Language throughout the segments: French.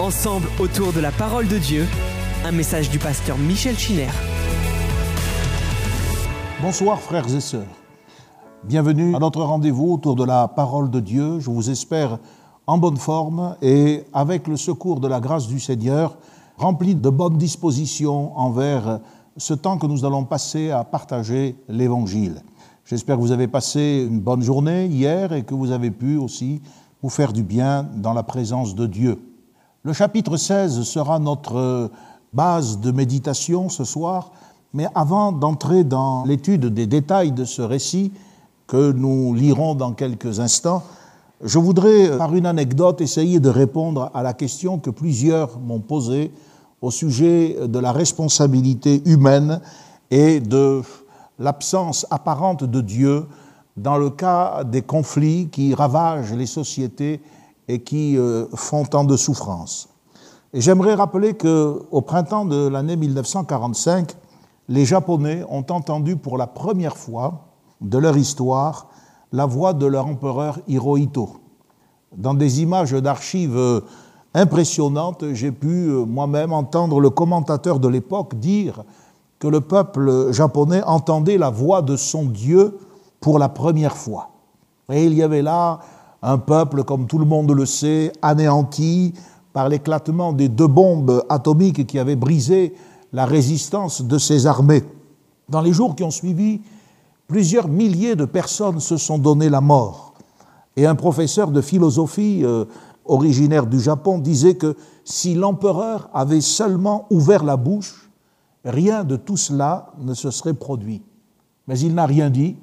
Ensemble autour de la parole de Dieu, un message du pasteur Michel Chiner. Bonsoir frères et sœurs. Bienvenue à notre rendez-vous autour de la parole de Dieu. Je vous espère en bonne forme et avec le secours de la grâce du Seigneur, rempli de bonnes dispositions envers ce temps que nous allons passer à partager l'Évangile. J'espère que vous avez passé une bonne journée hier et que vous avez pu aussi vous faire du bien dans la présence de Dieu. Le chapitre 16 sera notre base de méditation ce soir, mais avant d'entrer dans l'étude des détails de ce récit que nous lirons dans quelques instants, je voudrais, par une anecdote, essayer de répondre à la question que plusieurs m'ont posée au sujet de la responsabilité humaine et de l'absence apparente de Dieu dans le cas des conflits qui ravagent les sociétés et qui euh, font tant de souffrances. J'aimerais rappeler qu'au printemps de l'année 1945, les Japonais ont entendu pour la première fois de leur histoire la voix de leur empereur Hirohito. Dans des images d'archives impressionnantes, j'ai pu euh, moi-même entendre le commentateur de l'époque dire que le peuple japonais entendait la voix de son Dieu pour la première fois. Et il y avait là un peuple, comme tout le monde le sait, anéanti par l'éclatement des deux bombes atomiques qui avaient brisé la résistance de ses armées. Dans les jours qui ont suivi, plusieurs milliers de personnes se sont donné la mort. Et un professeur de philosophie euh, originaire du Japon disait que si l'empereur avait seulement ouvert la bouche, rien de tout cela ne se serait produit. Mais il n'a rien dit,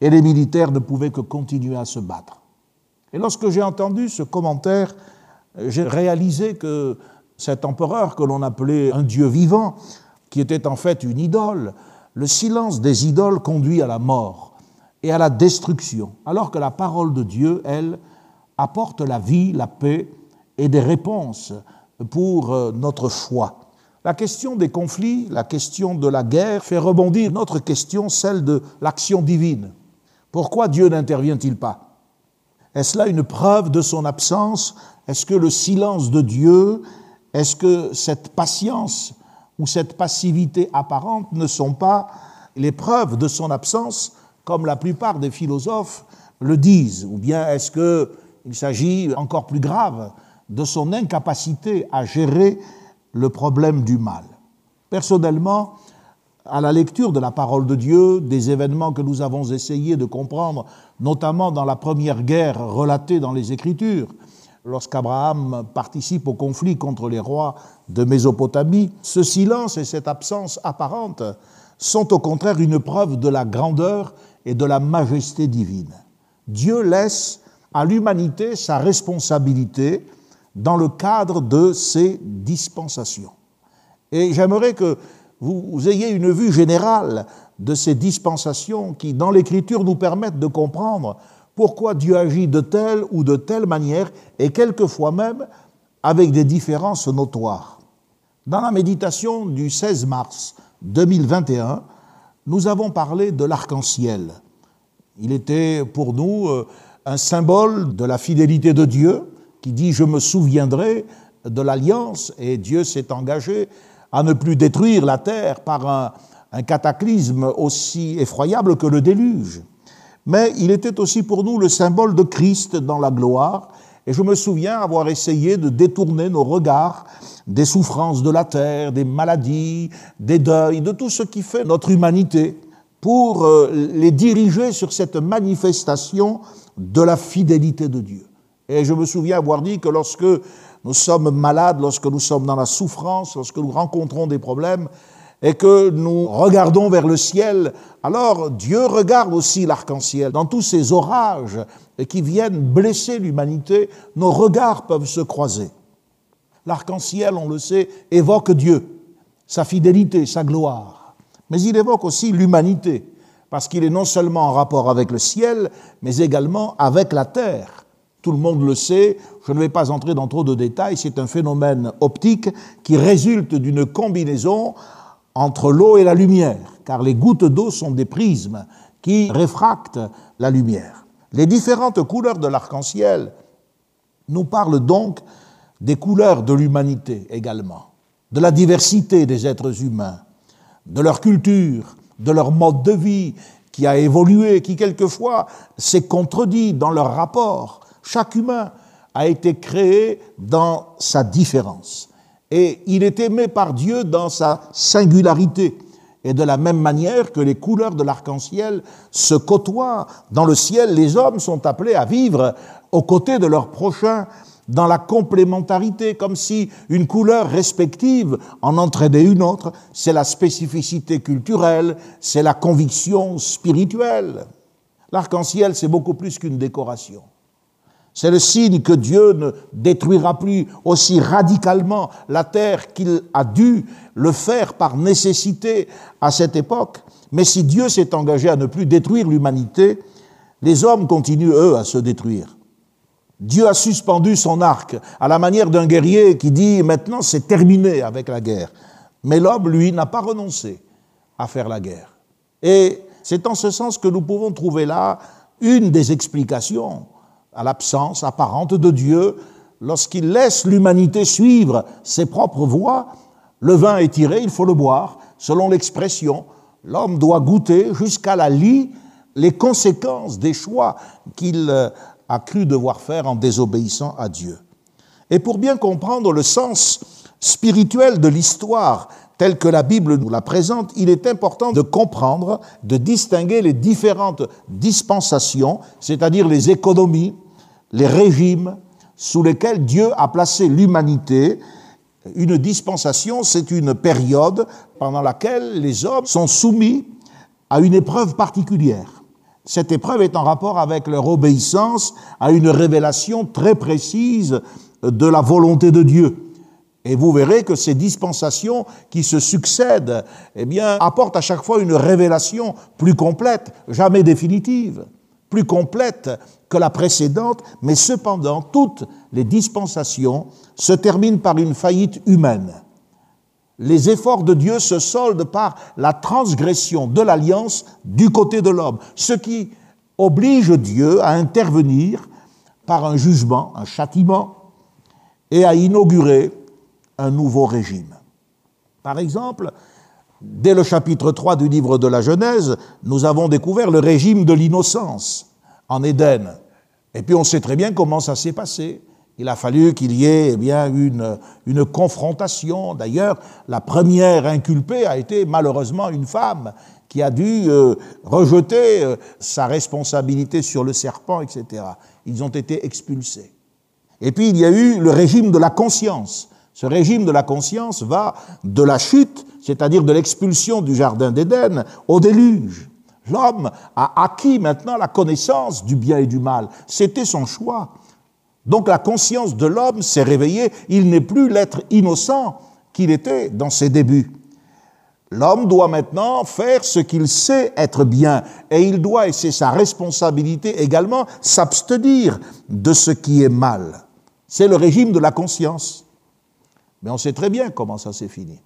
et les militaires ne pouvaient que continuer à se battre. Et lorsque j'ai entendu ce commentaire, j'ai réalisé que cet empereur que l'on appelait un dieu vivant, qui était en fait une idole, le silence des idoles conduit à la mort et à la destruction, alors que la parole de Dieu, elle, apporte la vie, la paix et des réponses pour euh, notre foi. La question des conflits, la question de la guerre fait rebondir notre question, celle de l'action divine. Pourquoi Dieu n'intervient-il pas? Est-ce là une preuve de son absence? Est-ce que le silence de Dieu, est-ce que cette patience ou cette passivité apparente ne sont pas les preuves de son absence, comme la plupart des philosophes le disent? Ou bien est-ce qu'il s'agit, encore plus grave, de son incapacité à gérer le problème du mal? Personnellement, à la lecture de la parole de Dieu, des événements que nous avons essayé de comprendre, notamment dans la première guerre relatée dans les Écritures, lorsqu'Abraham participe au conflit contre les rois de Mésopotamie, ce silence et cette absence apparente sont au contraire une preuve de la grandeur et de la majesté divine. Dieu laisse à l'humanité sa responsabilité dans le cadre de ses dispensations. Et j'aimerais que vous ayez une vue générale de ces dispensations qui, dans l'Écriture, nous permettent de comprendre pourquoi Dieu agit de telle ou de telle manière, et quelquefois même avec des différences notoires. Dans la méditation du 16 mars 2021, nous avons parlé de l'arc-en-ciel. Il était pour nous euh, un symbole de la fidélité de Dieu, qui dit Je me souviendrai de l'alliance, et Dieu s'est engagé à ne plus détruire la terre par un, cataclysme aussi effroyable que le déluge. Mais il était aussi pour nous le symbole de Christ dans la gloire, et je me souviens avoir essayé de détourner nos regards des souffrances de la terre, des maladies, des deuils, de tout ce qui fait notre humanité, pour euh, les diriger sur cette manifestation de la fidélité de Dieu. Et je me souviens avoir dit que lorsque nous sommes malades, lorsque nous sommes dans la souffrance, lorsque nous rencontrons des problèmes et que nous regardons vers le ciel, alors Dieu regarde aussi l'arc-en-ciel. Dans tous ces orages qui viennent blesser l'humanité, nos regards peuvent se croiser. L'arc-en-ciel, on le sait, évoque Dieu, sa fidélité, sa gloire. Mais il évoque aussi l'humanité, parce qu'il est non seulement en rapport avec le ciel, mais également avec la terre. Tout le monde le sait, je ne vais pas entrer dans trop de détails, c'est un phénomène optique qui résulte d'une combinaison entre l'eau et la lumière, car les gouttes d'eau sont des prismes qui réfractent la lumière. Les différentes couleurs de l'arc-en-ciel nous parle donc des couleurs de l'humanité également, de la diversité des êtres humains, de leur culture, de leur mode de vie qui a évolué, qui quelquefois s'est contredit dans leur rapport. Chaque humain a été créé dans sa différence. Et il est aimé par Dieu dans sa singularité. Et de la même manière que les couleurs de l'arc-en-ciel se côtoient dans le ciel, les hommes sont appelés à vivre aux côtés de leurs prochains dans la complémentarité, comme si une couleur respective en entraînait une autre. C'est la spécificité culturelle, c'est la conviction spirituelle. L'arc-en-ciel, c'est beaucoup plus qu'une décoration. C'est le signe que Dieu ne détruira plus aussi radicalement la terre qu'il a dû le faire par nécessité à cette époque. Mais si Dieu s'est engagé à ne plus détruire l'humanité, les hommes continuent, eux, à se détruire. Dieu a suspendu son arc à la manière d'un guerrier qui dit maintenant c'est terminé avec la guerre. Mais l'homme, lui, n'a pas renoncé à faire la guerre. Et c'est en ce sens que nous pouvons trouver là une des explications à l'absence apparente de Dieu lorsqu'il laisse l'humanité suivre ses propres voies. Le vin est tiré, il faut le boire. Selon l'expression, l'homme doit goûter jusqu'à la lie les conséquences des choix qu'il euh, a cru devoir faire en désobéissant à Dieu. Et pour bien comprendre le sens spirituel de l'histoire telle que la Bible nous la présente, il est important de comprendre, de distinguer les différentes dispensations, c'est-à-dire les économies, les régimes sous lesquels Dieu a placé l'humanité. Une dispensation, c'est une période pendant laquelle les hommes sont soumis à une épreuve particulière. Cette épreuve est en rapport avec leur obéissance à une révélation très précise de la volonté de Dieu. Et vous verrez que ces dispensations qui se succèdent, eh bien, apportent à chaque fois une révélation plus complète, jamais définitive, plus complète que la précédente, mais cependant, toutes les dispensations se terminent par une faillite humaine les efforts de Dieu se soldent par la transgression de l'alliance du côté de l'homme, ce qui oblige Dieu à intervenir par un jugement, un châtiment, et à inaugurer un nouveau régime. Par exemple, dès le chapitre 3 du livre de la Genèse, nous avons découvert le régime de l'innocence en Éden. Et puis on sait très bien comment ça s'est passé. Il a fallu qu'il y ait eh bien, une, une confrontation. D'ailleurs, la première inculpée a été malheureusement une femme qui a dû euh, rejeter euh, sa responsabilité sur le serpent, etc. Ils ont été expulsés. Et puis il y a eu le régime de la conscience. Ce régime de la conscience va de la chute, c'est-à-dire de l'expulsion du Jardin d'Éden, au déluge. L'homme a acquis maintenant la connaissance du bien et du mal. C'était son choix. Donc la conscience de l'homme s'est réveillée, il n'est plus l'être innocent qu'il était dans ses débuts. L'homme doit maintenant faire ce qu'il sait être bien et il doit, et c'est sa responsabilité également, s'abstenir de ce qui est mal. C'est le régime de la conscience. Mais on sait très bien comment ça s'est fini.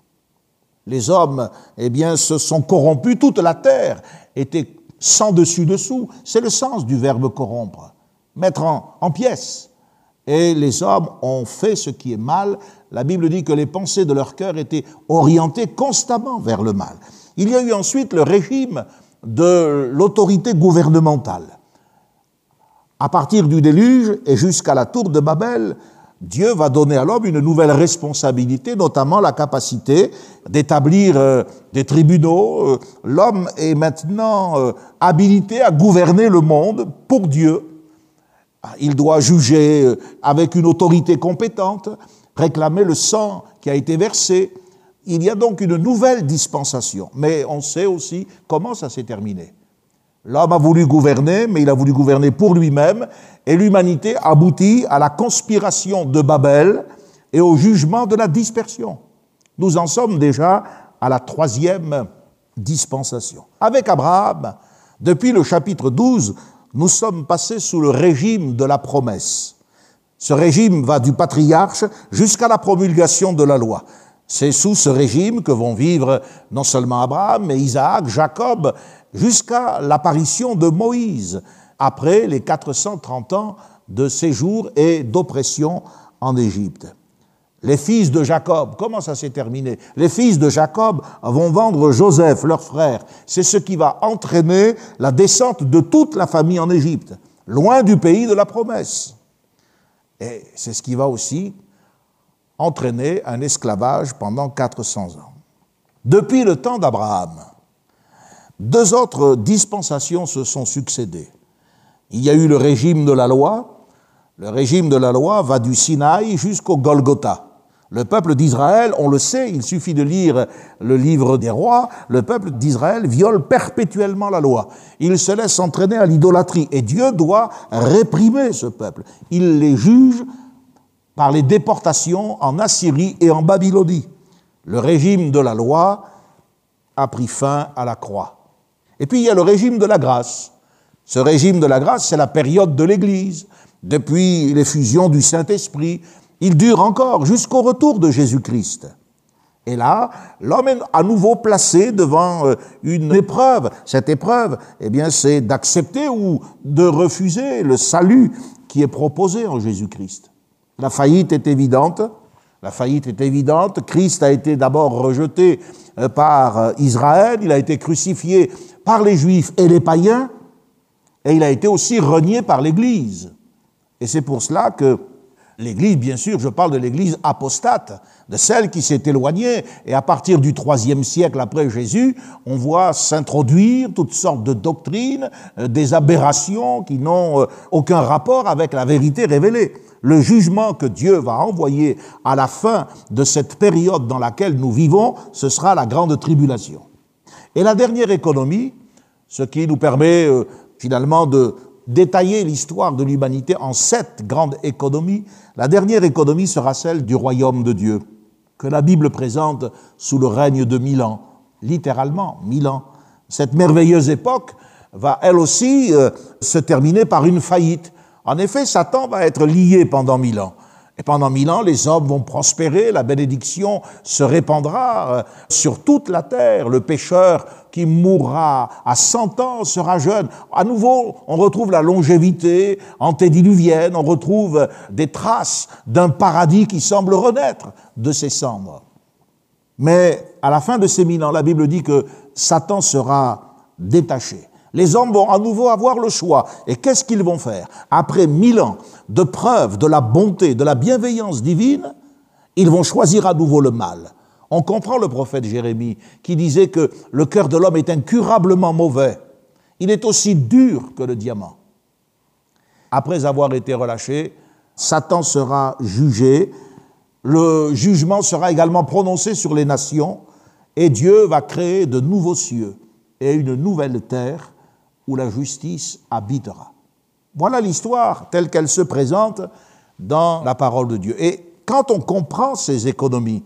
Les hommes, eh bien, se sont corrompus, toute la terre était sans dessus-dessous. C'est le sens du verbe corrompre, mettre en, en pièces et les hommes ont fait ce qui est mal. La Bible dit que les pensées de leur cœur étaient orientées constamment vers le mal. Il y a eu ensuite le régime de l'autorité gouvernementale. À partir du déluge et jusqu'à la tour de Babel, Dieu va donner à l'homme une nouvelle responsabilité, notamment la capacité d'établir euh, des tribunaux. Euh, l'homme est maintenant euh, habilité à gouverner le monde pour Dieu ah, il doit juger avec une autorité compétente, réclamer le sang qui a été versé. Il y a donc une nouvelle dispensation. Mais on sait aussi comment ça s'est terminé. L'homme a voulu gouverner, mais il a voulu gouverner pour lui-même, et l'humanité aboutit à la conspiration de Babel et au jugement de la dispersion. Nous en sommes déjà à la troisième dispensation. Avec Abraham, depuis le chapitre 12, nous sommes passés sous le régime de la promesse. Ce régime va du patriarche jusqu'à la promulgation de la loi. C'est sous ce régime que vont vivre non seulement Abraham, mais Isaac, Jacob, jusqu'à l'apparition de Moïse, après les 430 ans de séjour et d'oppression en Égypte. Les fils de Jacob, comment ça s'est terminé? Les fils de Jacob vont vendre Joseph, leur frère. C'est ce qui va entraîner la descente de toute la famille en Égypte, loin du pays de la promesse. Et c'est ce qui va aussi entraîner un esclavage pendant 400 ans. Depuis le temps d'Abraham, deux autres dispensations se sont succédées. Il y a eu le régime de la loi. Le régime de la loi va du Sinaï jusqu'au Golgotha. Le peuple d'Israël, on le sait, il suffit de lire le livre des rois, le peuple d'Israël viole perpétuellement la loi. Il se laisse entraîner à l'idolâtrie et Dieu doit réprimer ce peuple. Il les juge par les déportations en Assyrie et en Babylonie. Le régime de la loi a pris fin à la croix. Et puis il y a le régime de la grâce. Ce régime de la grâce, c'est la période de l'Église. Depuis l'effusion du Saint-Esprit, il dure encore jusqu'au retour de Jésus-Christ. Et là, l'homme est à nouveau placé devant euh, une épreuve. Cette épreuve, eh bien, c'est d'accepter ou de refuser le salut qui est proposé en Jésus-Christ. La faillite est évidente. La faillite est évidente. Christ a été d'abord rejeté euh, par euh, Israël. Il a été crucifié par les Juifs et les païens. Et il a été aussi renié par l'Église. Et c'est pour cela que L'Église, bien sûr, je parle de l'Église apostate, de celle qui s'est éloignée, et à partir du IIIe siècle après Jésus, on voit s'introduire toutes sortes de doctrines, euh, des aberrations qui n'ont aucun rapport avec la vérité révélée. Le jugement que Dieu va envoyer à la fin de cette période dans laquelle nous vivons, ce sera la grande tribulation. Et la dernière économie, ce qui nous permet euh, finalement de détailler l'histoire de l'humanité en sept grandes économies, la dernière économie sera celle du royaume de Dieu, que la Bible présente sous le règne de mille ans, littéralement mille ans. Cette merveilleuse époque va elle aussi euh, se terminer par une faillite. En effet, Satan va être lié pendant mille ans. Et pendant mille ans, les hommes vont prospérer, la bénédiction se répandra euh, sur toute la terre. Le pécheur qui mourra à cent ans sera jeune. À nouveau, on retrouve la longévité antédiluvienne, on retrouve des traces d'un paradis qui semble renaître de ses cendres. Mais à la fin de ces mille ans, la Bible dit que Satan sera détaché. Les hommes vont à nouveau avoir le choix. Et qu'est-ce qu'ils vont faire Après mille ans de preuves de la bonté, de la bienveillance divine, ils vont choisir à nouveau le mal. On comprend le prophète Jérémie qui disait que le cœur de l'homme est incurablement mauvais. Il est aussi dur que le diamant. Après avoir été relâché, Satan sera jugé, le jugement sera également prononcé sur les nations, et Dieu va créer de nouveaux cieux et une nouvelle terre où la justice habitera. Voilà l'histoire telle qu'elle se présente dans la parole de Dieu. Et quand on comprend ces économies,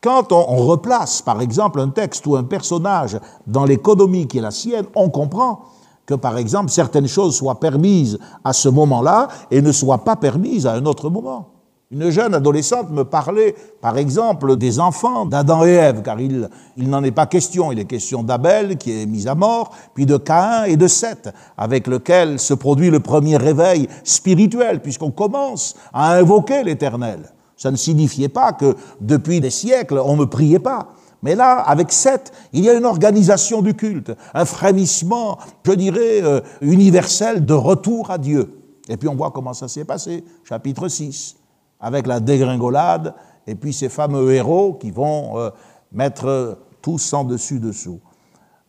quand on, replace par exemple un texte ou un personnage dans l'économie qui est la sienne, on comprend que par exemple certaines choses soient permises à ce moment-là et ne soient pas permises à un autre moment. Une jeune adolescente me parlait, par exemple, des enfants d'Adam et Ève, car il, n'en est pas question. Il est question d'Abel, qui est mis à mort, puis de Caïn et de Seth, avec lequel se produit le premier réveil spirituel, puisqu'on commence à invoquer l'Éternel. Ça ne signifiait pas que depuis des siècles, on ne priait pas. Mais là, avec Seth, il y a une organisation du culte, un frémissement, je dirais, euh, universel de retour à Dieu. Et puis on voit comment ça s'est passé, chapitre 6 avec la dégringolade, et puis ces fameux héros qui vont euh, mettre tous en dessus-dessous.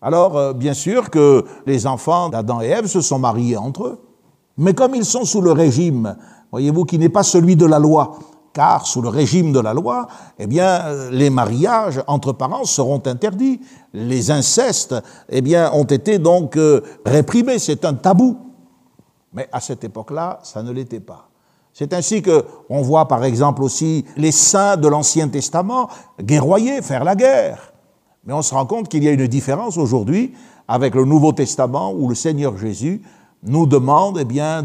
Alors, euh, bien sûr que les enfants d'Adam et Ève se sont mariés entre eux, mais comme ils sont sous le régime, voyez-vous, qui n'est pas celui de la loi, car sous le régime de la loi, eh bien, les mariages entre parents seront interdits. Les incestes, eh bien, ont été donc euh, réprimés. C'est un tabou. Mais à cette époque-là, ça ne l'était pas. C'est ainsi que on voit par exemple aussi les saints de l'Ancien Testament guerroyer, faire la guerre. Mais on se rend compte qu'il y a une différence aujourd'hui avec le Nouveau Testament où le Seigneur Jésus nous demande eh bien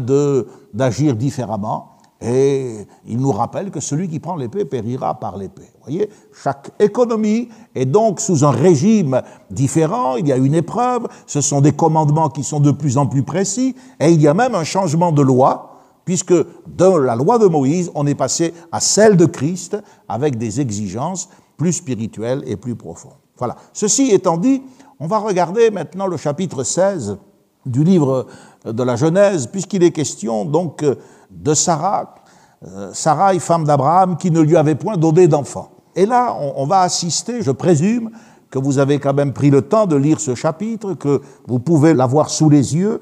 d'agir différemment et il nous rappelle que celui qui prend l'épée périra par l'épée. Voyez, chaque économie est donc sous un régime différent, il y a une épreuve, ce sont des commandements qui sont de plus en plus précis et il y a même un changement de loi puisque de la loi de Moïse, on est passé à celle de Christ avec des exigences plus spirituelles et plus profondes. Voilà. Ceci étant dit, on va regarder maintenant le chapitre 16 du livre de la Genèse, puisqu'il est question donc de Sarah, euh, Sarah, femme d'Abraham, qui ne lui avait point donné d'enfant. Et là, on va assister, je présume, que vous avez quand même pris le temps de lire ce chapitre, que vous pouvez l'avoir sous les yeux.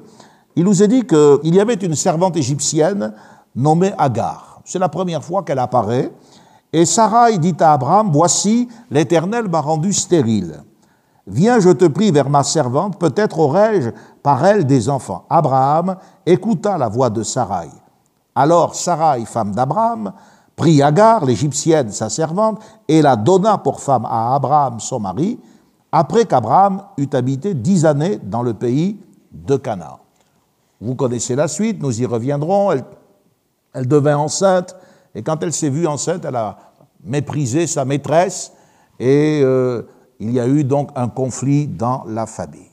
Il nous est dit qu'il y avait une servante égyptienne nommée Agar. C'est la première fois qu'elle apparaît. Et Sarah dit à Abraham, Voici, l'Éternel m'a rendu stérile. Viens, je te prie, vers ma servante, peut-être aurai-je par elle des enfants. Abraham écouta la voix de Sarai. Alors Sarai, femme d'Abraham, prit Agar, l'Égyptienne, sa servante, et la donna pour femme à Abraham, son mari, après qu'Abraham eut habité dix années dans le pays de Canaan. Vous connaissez la suite, nous y reviendrons. Elle, devint enceinte, et quand elle s'est vue enceinte, elle a méprisé sa maîtresse, et euh, il y a eu donc un conflit dans la famille.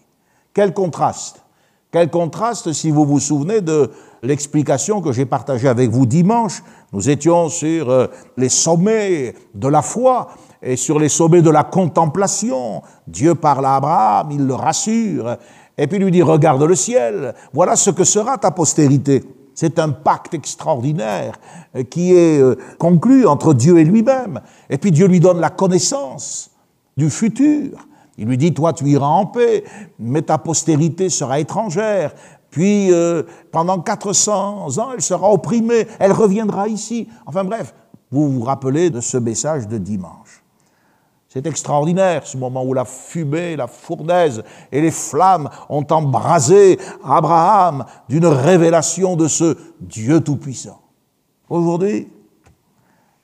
Quel contraste? Quel contraste si vous vous souvenez de l'explication que j'ai partagée avec vous dimanche. Nous étions sur euh, les sommets de la foi et sur les sommets de la contemplation. Dieu parle à Abraham, il le rassure, et puis lui dit, regarde le ciel, voilà ce que sera ta postérité. C'est un pacte extraordinaire euh, qui est euh, conclu entre Dieu et lui-même. Et puis Dieu lui donne la connaissance du futur. Il lui dit, toi tu iras en paix, mais ta postérité sera étrangère. Puis, euh, pendant 400 ans, elle sera opprimée, elle reviendra ici. Enfin bref, vous vous rappelez de ce message de dimanche. C'est extraordinaire, ce moment où la fumée, la fournaise et les flammes ont embrasé Abraham d'une révélation de ce Dieu Tout-Puissant. Aujourd'hui,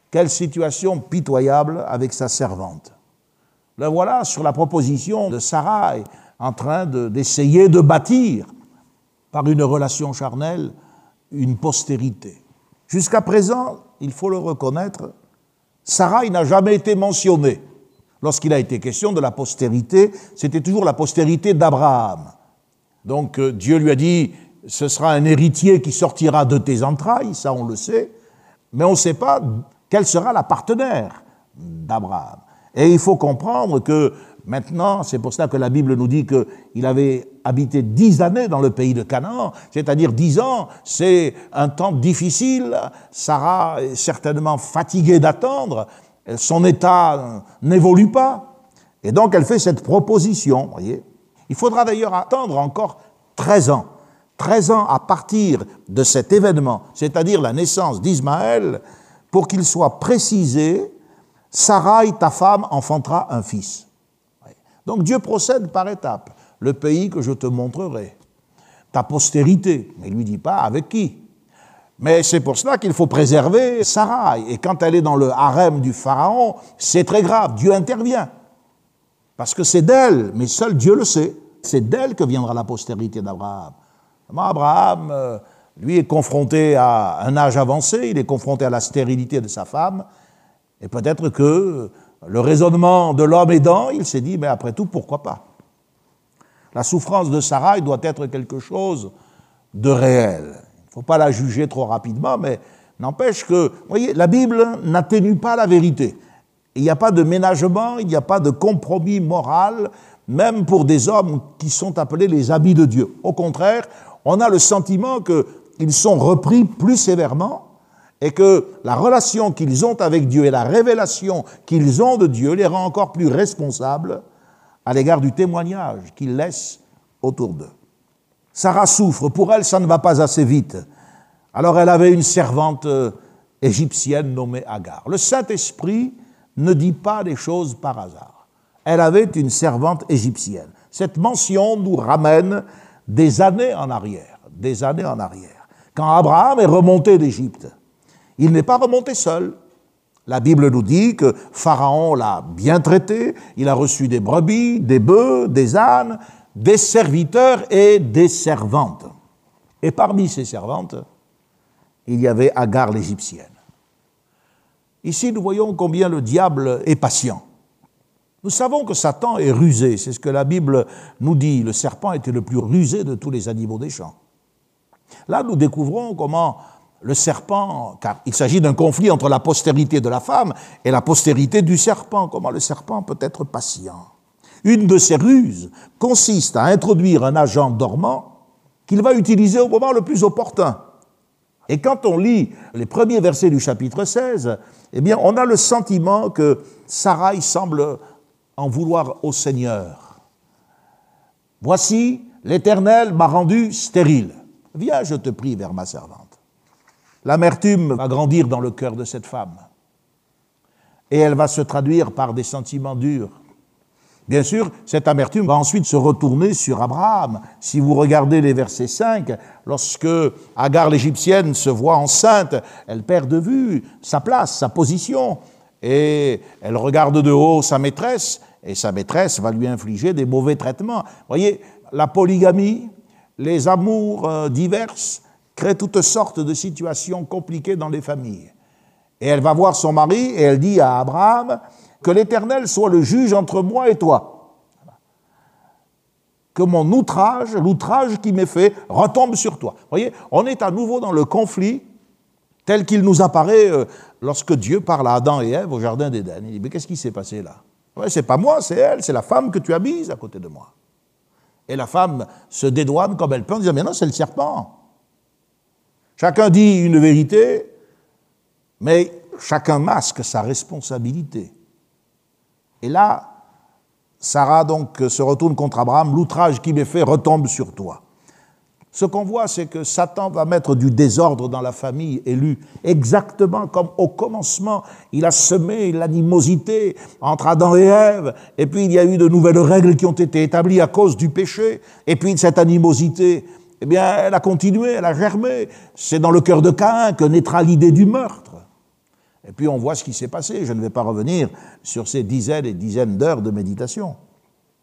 quelle situation pitoyable avec sa servante. Le voilà sur la proposition de Sarai en train d'essayer de bâtir par une relation charnelle une postérité. Jusqu'à présent, il faut le reconnaître, Sarai n'a jamais été mentionné. Lorsqu'il a été question de la postérité, c'était toujours la postérité d'Abraham. Donc euh, Dieu lui a dit, ce sera un héritier qui sortira de tes entrailles, ça on le sait, mais on ne sait pas quelle sera la partenaire d'Abraham. Et il faut comprendre que maintenant, c'est pour cela que la Bible nous dit qu'il avait habité dix années dans le pays de Canaan, c'est-à-dire dix ans, c'est un temps difficile. Sarah est certainement fatiguée d'attendre, son état n'évolue pas, et donc elle fait cette proposition, voyez. Il faudra d'ailleurs attendre encore 13 ans. 13 ans à partir de cet événement, c'est-à-dire la naissance d'Ismaël, pour qu'il soit précisé, Sarai, ta femme, enfantera un fils. Donc Dieu procède par étapes le pays que je te montrerai, ta postérité. Mais il lui dit pas avec qui. Mais c'est pour cela qu'il faut préserver Sarai. Et quand elle est dans le harem du Pharaon, c'est très grave. Dieu intervient. Parce que c'est d'elle, mais seul Dieu le sait. C'est d'elle que viendra la postérité d'Abraham. Abraham, euh, lui, est confronté à un âge avancé, il est confronté à la stérilité de sa femme, et peut-être que le raisonnement de l'homme aidant, il s'est dit, mais après tout, pourquoi pas? La souffrance de Sarah doit être quelque chose de réel. Faut pas la juger trop rapidement, mais n'empêche que, voyez, la Bible n'atténue pas la vérité. Il n'y a pas de ménagement, il n'y a pas de compromis moral, même pour des hommes qui sont appelés les habits de Dieu. Au contraire, on a le sentiment qu'ils sont repris plus sévèrement et que la relation qu'ils ont avec Dieu et la révélation qu'ils ont de Dieu les rend encore plus responsables à l'égard du témoignage qu'ils laissent autour d'eux. Sarah souffre, pour elle ça ne va pas assez vite. Alors elle avait une servante euh, égyptienne nommée Agar. Le Saint-Esprit ne dit pas des choses par hasard. Elle avait une servante égyptienne. Cette mention nous ramène des années en arrière, des années en arrière. Quand Abraham est remonté d'Égypte, il n'est pas remonté seul. La Bible nous dit que Pharaon l'a bien traité, il a reçu des brebis, des bœufs, des ânes, des serviteurs et des servantes. Et parmi ces servantes, il y avait Agar l'Égyptienne. Ici, nous voyons combien le diable est patient. Nous savons que Satan est rusé, c'est ce que la Bible nous dit. Le serpent était le plus rusé de tous les animaux des champs. Là, nous découvrons comment le serpent, car il s'agit d'un conflit entre la postérité de la femme et la postérité du serpent. Comment le serpent peut être patient Une de ses ruses consiste à introduire un agent dormant qu'il va utiliser au moment le plus opportun. Et quand on lit les premiers versets du chapitre 16, eh bien, on a le sentiment que Sarai semble en vouloir au Seigneur. Voici, l'Éternel m'a rendu stérile. Viens, je te prie, vers ma servante. L'amertume va grandir dans le cœur de cette femme. Et elle va se traduire par des sentiments durs. Bien sûr, cette amertume va ensuite se retourner sur Abraham. Si vous regardez les versets 5, lorsque Agar l'Égyptienne se voit enceinte, elle perd de vue sa place, sa position, et elle regarde de haut sa maîtresse, et sa maîtresse va lui infliger des mauvais traitements. Vous voyez, la polygamie, les amours euh, diverses créent toutes sortes de situations compliquées dans les familles. Et elle va voir son mari et elle dit à Abraham, que l'Éternel soit le juge entre moi et toi. Que mon outrage, l'outrage qui m'est fait, retombe sur toi. Vous voyez, on est à nouveau dans le conflit tel qu'il nous apparaît euh, lorsque Dieu parle à Adam et Ève au Jardin d'Éden. Il dit, mais qu'est-ce qui s'est passé là? Ouais, C'est pas moi, c'est elle, c'est la femme que tu as mise à côté de moi. Et la femme se dédouane comme elle peut en disant, mais non, c'est le serpent. Chacun dit une vérité, mais chacun masque sa responsabilité. Et là, Sarah donc se retourne contre Abraham, l'outrage qui m'est fait retombe sur toi. Ce qu'on voit, c'est que Satan va mettre du désordre dans la famille élue, exactement comme au commencement, il a semé l'animosité entre Adam et Ève, et puis il y a eu de nouvelles règles qui ont été établies à cause du péché, et puis cette animosité, eh bien, elle a continué, elle a germé. C'est dans le cœur de Caïn que naîtra l'idée du meurtre. Et puis on voit ce qui s'est passé. Je ne vais pas revenir sur ces dizaines et dizaines d'heures de méditation.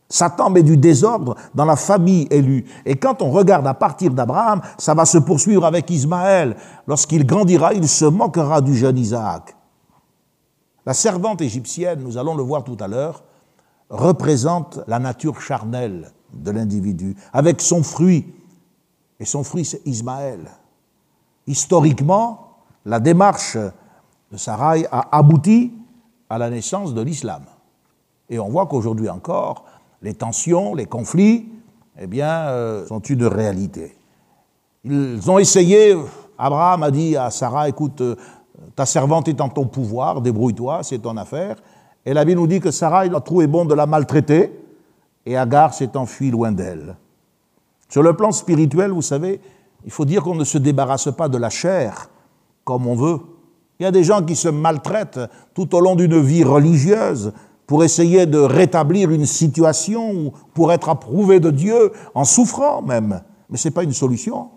Satan met du désordre dans la famille élue. Et quand on regarde à partir d'Abraham, ça va se poursuivre avec Ismaël. Lorsqu'il grandira, il se moquera du jeune Isaac. La servante égyptienne, nous allons le voir tout à l'heure, représente la nature charnelle de l'individu, avec son fruit. Et son fruit, c'est Ismaël. Historiquement, la démarche de Sarai a abouti à la naissance de l'islam. Et on voit qu'aujourd'hui encore, les tensions, les conflits, eh bien, euh, sont une réalité. Ils ont essayé, Abraham a dit à Sarah, écoute, euh, ta servante est en ton pouvoir, débrouille-toi, c'est ton affaire. Et la Bible nous dit que Sarah, a trouvé bon de la maltraiter, et Agar s'est enfui loin d'elle. Sur le plan spirituel, vous savez, il faut dire qu'on ne se débarrasse pas de la chair comme on veut. Il y a des gens qui se maltraitent tout au long d'une vie religieuse pour essayer de rétablir une situation, pour être approuvé de Dieu, en souffrant même. Mais ce n'est pas une solution.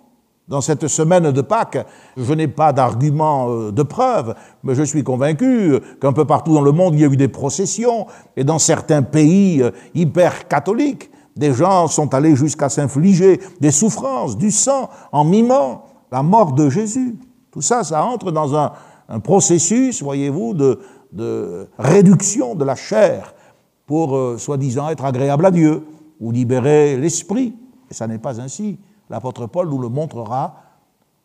Dans cette semaine de Pâques, je n'ai pas d'argument euh, de preuve, mais je suis convaincu qu'un peu partout dans le monde, il y a eu des processions, et dans certains pays euh, hyper catholiques, des gens sont allés jusqu'à s'infliger des souffrances, du sang, en mimant la mort de Jésus. Tout ça, ça entre dans un, un processus, voyez-vous, de, réduction de la chair pour, euh, soi-disant, être agréable à Dieu ou libérer l'esprit. Et ça n'est pas ainsi. L'apôtre Paul nous le montrera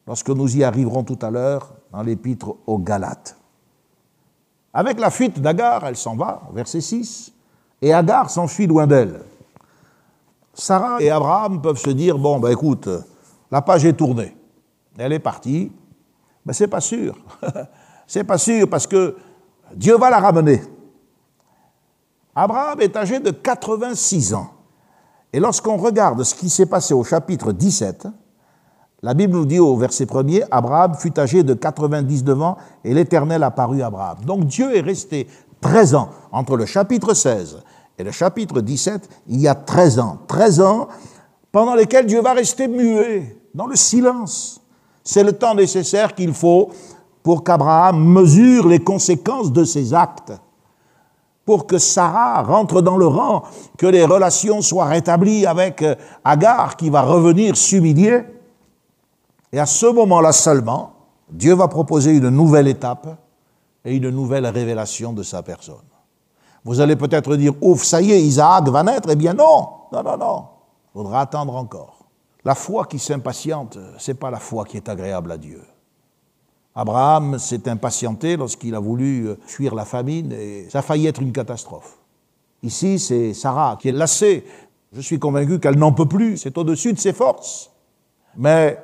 lorsque nous y arriverons tout à l'heure dans l'épître aux Galates. Avec la fuite d'Agar, elle s'en va, verset 6, et Agar s'enfuit loin d'elle. Sarah et Abraham peuvent se dire, bon, ben écoute, la page est tournée. Elle est partie, mais c'est pas sûr. c'est pas sûr parce que Dieu va la ramener. Abraham est âgé de 86 ans. Et lorsqu'on regarde ce qui s'est passé au chapitre 17, la Bible nous dit au verset 1er, Abraham fut âgé de 99 ans et l'Éternel apparut à Abraham. Donc Dieu est resté 13 ans entre le chapitre 16 et le chapitre 17, il y a 13 ans. 13 ans pendant lesquels Dieu va rester muet, dans le silence. C'est le temps nécessaire qu'il faut pour qu'Abraham mesure les conséquences de ses actes, pour que Sarah rentre dans le rang, que les relations soient rétablies avec euh, Agar qui va revenir s'humilier. Et à ce moment-là seulement, Dieu va proposer une nouvelle étape et une nouvelle révélation de sa personne. Vous allez peut-être dire, ouf, ça y est, Isaac va naître. Eh bien non, non, non, non. Il faudra attendre encore. La foi qui s'impatiente, ce n'est pas la foi qui est agréable à Dieu. Abraham s'est impatienté lorsqu'il a voulu euh, fuir la famine et ça a failli être une catastrophe. Ici, c'est Sarah qui est lassée. Je suis convaincu qu'elle n'en peut plus, c'est au-dessus de ses forces. Mais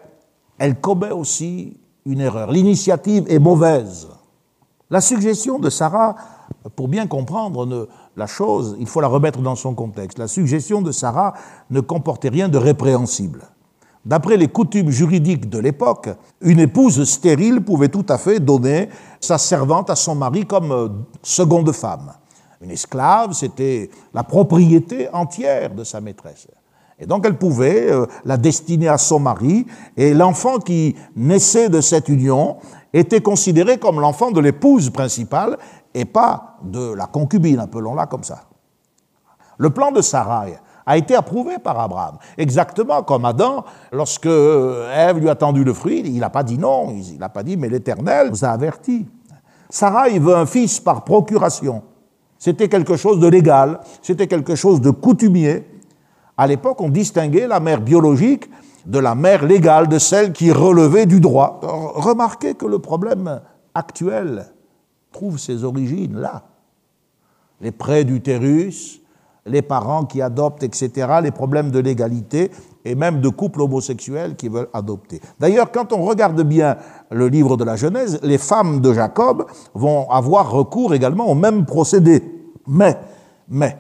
elle commet aussi une erreur. L'initiative est mauvaise. La suggestion de Sarah, pour bien comprendre la chose, il faut la remettre dans son contexte. La suggestion de Sarah ne comportait rien de répréhensible. D'après les coutumes juridiques de l'époque, une épouse stérile pouvait tout à fait donner sa servante à son mari comme euh, seconde femme. Une esclave, c'était la propriété entière de sa maîtresse. Et donc elle pouvait euh, la destiner à son mari, et l'enfant qui naissait de cette union était considéré comme l'enfant de l'épouse principale et pas de la concubine, appelons-la comme ça. Le plan de Sarai a été approuvé par Abraham. Exactement comme Adam, lorsque Ève lui a tendu le fruit, il n'a pas dit non, il n'a pas dit mais l'Éternel vous a averti. Sarah, il veut un fils par procuration. C'était quelque chose de légal, c'était quelque chose de coutumier. À l'époque, on distinguait la mère biologique de la mère légale, de celle qui relevait du droit. Remarquez que le problème actuel trouve ses origines là. Les prêts d'utérus, les parents qui adoptent, etc., les problèmes de légalité et même de couples homosexuels qui veulent adopter. D'ailleurs, quand on regarde bien le livre de la Genèse, les femmes de Jacob vont avoir recours également au même procédé. Mais, mais,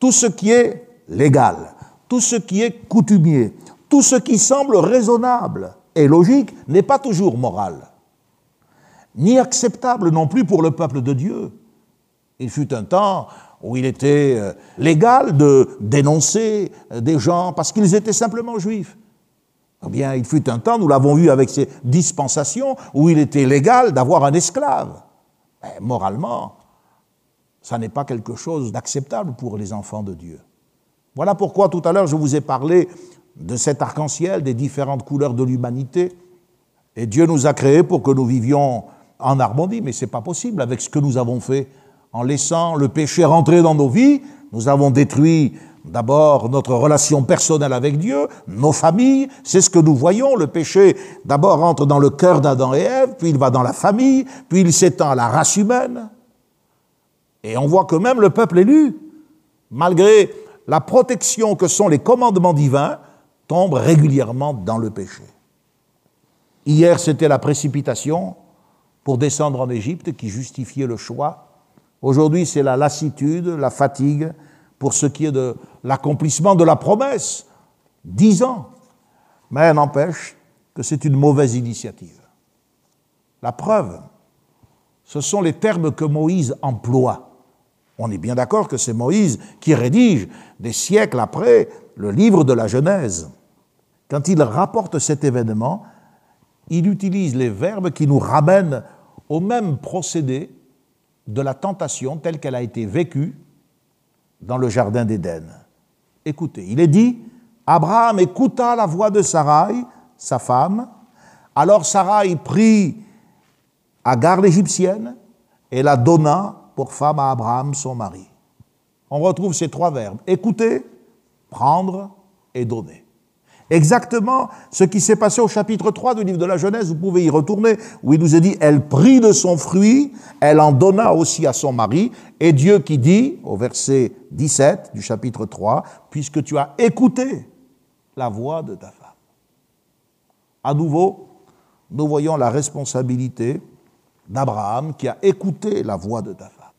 tout ce qui est légal, tout ce qui est coutumier, tout ce qui semble raisonnable et logique n'est pas toujours moral, ni acceptable non plus pour le peuple de Dieu. Il fut un temps où il était euh, légal de dénoncer euh, des gens parce qu'ils étaient simplement juifs. Eh bien, il fut un temps, nous l'avons vu avec ces dispensations, où il était légal d'avoir un esclave. Mais moralement, ça n'est pas quelque chose d'acceptable pour les enfants de Dieu. Voilà pourquoi tout à l'heure je vous ai parlé de cet arc-en-ciel, des différentes couleurs de l'humanité. Et Dieu nous a créés pour que nous vivions en harmonie, mais ce n'est pas possible avec ce que nous avons fait en laissant le péché rentrer dans nos vies, nous avons détruit d'abord notre relation personnelle avec Dieu, nos familles, c'est ce que nous voyons, le péché d'abord rentre dans le cœur d'Adam et Ève, puis il va dans la famille, puis il s'étend à la race humaine. Et on voit que même le peuple élu, malgré la protection que sont les commandements divins, tombe régulièrement dans le péché. Hier, c'était la précipitation pour descendre en Égypte qui justifiait le choix Aujourd'hui, c'est la lassitude, la fatigue pour ce qui est de l'accomplissement de la promesse. Dix ans. Mais n'empêche que c'est une mauvaise initiative. La preuve, ce sont les termes que Moïse emploie. On est bien d'accord que c'est Moïse qui rédige, des siècles après, le livre de la Genèse. Quand il rapporte cet événement, il utilise les verbes qui nous ramènent au même procédé de la tentation telle qu'elle a été vécue dans le Jardin d'Éden. Écoutez, il est dit, Abraham écouta la voix de Sarai, sa femme, alors Sarai prit Agar l'Égyptienne et la donna pour femme à Abraham, son mari. On retrouve ces trois verbes, écouter, prendre et donner exactement ce qui s'est passé au chapitre 3 du livre de la Genèse, vous pouvez y retourner, où il nous est dit, elle prit de son fruit, elle en donna aussi à son mari, et Dieu qui dit, au verset 17 du chapitre 3, puisque tu as écouté la voix de ta femme. À nouveau, nous voyons la responsabilité d'Abraham qui a écouté la voix de ta femme.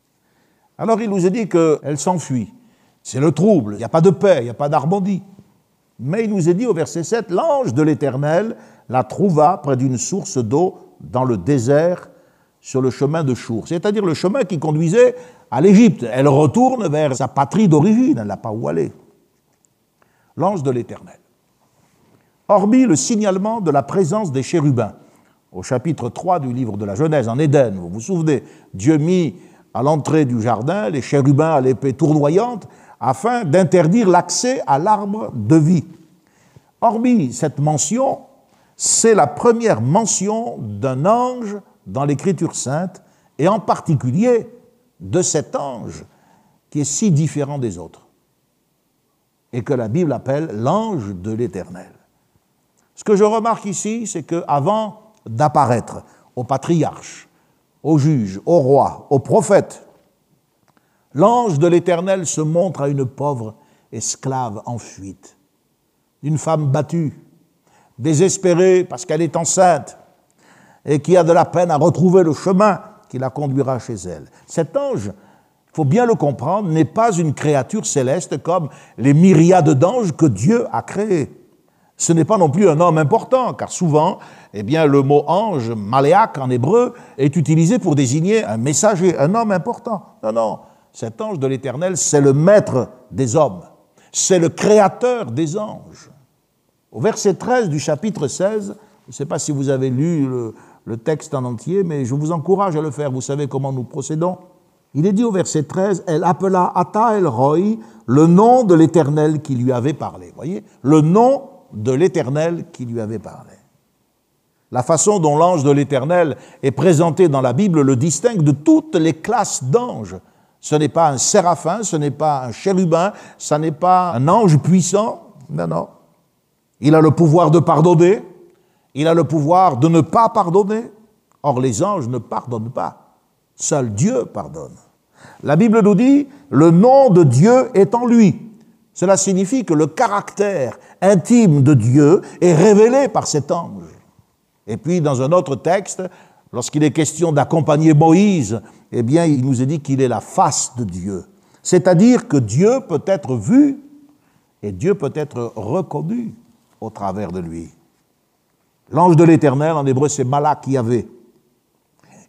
Alors il nous est dit qu'elle s'enfuit. C'est le trouble, il n'y a pas de paix, il n'y a pas d'harmonie. Mais il nous est dit au verset 7, l'ange de l'Éternel la trouva près d'une source d'eau dans le désert sur le chemin de Chour, c'est-à-dire le chemin qui conduisait à l'Égypte. Elle retourne vers sa patrie d'origine, elle n'a pas où aller. L'ange de l'Éternel. Hormis le signalement de la présence des chérubins, au chapitre 3 du livre de la Genèse, en Éden, vous vous souvenez, Dieu mit à l'entrée du jardin les chérubins à l'épée tournoyante afin d'interdire l'accès à l'arbre de vie. Hormis cette mention, c'est la première mention d'un ange dans l'Écriture sainte, et en particulier de cet ange qui est si différent des autres, et que la Bible appelle l'ange de l'Éternel. Ce que je remarque ici, c'est qu'avant d'apparaître aux patriarches, aux juges, aux rois, aux prophètes. L'ange de l'Éternel se montre à une pauvre esclave en fuite, une femme battue, désespérée parce qu'elle est enceinte et qui a de la peine à retrouver le chemin qui la conduira chez elle. Cet ange, il faut bien le comprendre, n'est pas une créature céleste comme les myriades d'anges que Dieu a créés. Ce n'est pas non plus un homme important, car souvent, eh bien, le mot ange, maléaque en hébreu, est utilisé pour désigner un messager, un homme important. Non, non, cet ange de l'Éternel, c'est le maître des hommes, c'est le créateur des anges. Au verset 13 du chapitre 16, je ne sais pas si vous avez lu le, texte en entier, mais je vous encourage à le faire. Vous savez comment nous procédons. Il est dit au verset 13, elle appela Ata El Roy le nom de l'Éternel qui lui avait parlé. Vous voyez Le nom de l'Éternel qui lui avait parlé. La façon dont l'ange de l'Éternel est présenté dans la Bible le distingue de toutes les classes d'anges. Ce n'est pas un séraphin, ce n'est pas un chérubin, ce n'est pas un ange puissant. Non, non. Il a le pouvoir de pardonner, il a le pouvoir de ne pas pardonner. Or, les anges ne pardonnent pas. Seul Dieu pardonne. La Bible nous dit, le nom de Dieu est en lui. Cela signifie que le caractère intime de Dieu est révélé par cet ange. Et puis, dans un autre texte, lorsqu'il est question d'accompagner Moïse, eh bien, il nous est dit qu'il est la face de Dieu. C'est-à-dire que Dieu peut être vu et Dieu peut être reconnu au travers de lui. L'ange de l'Éternel, en hébreu, c'est Malak Yahvé.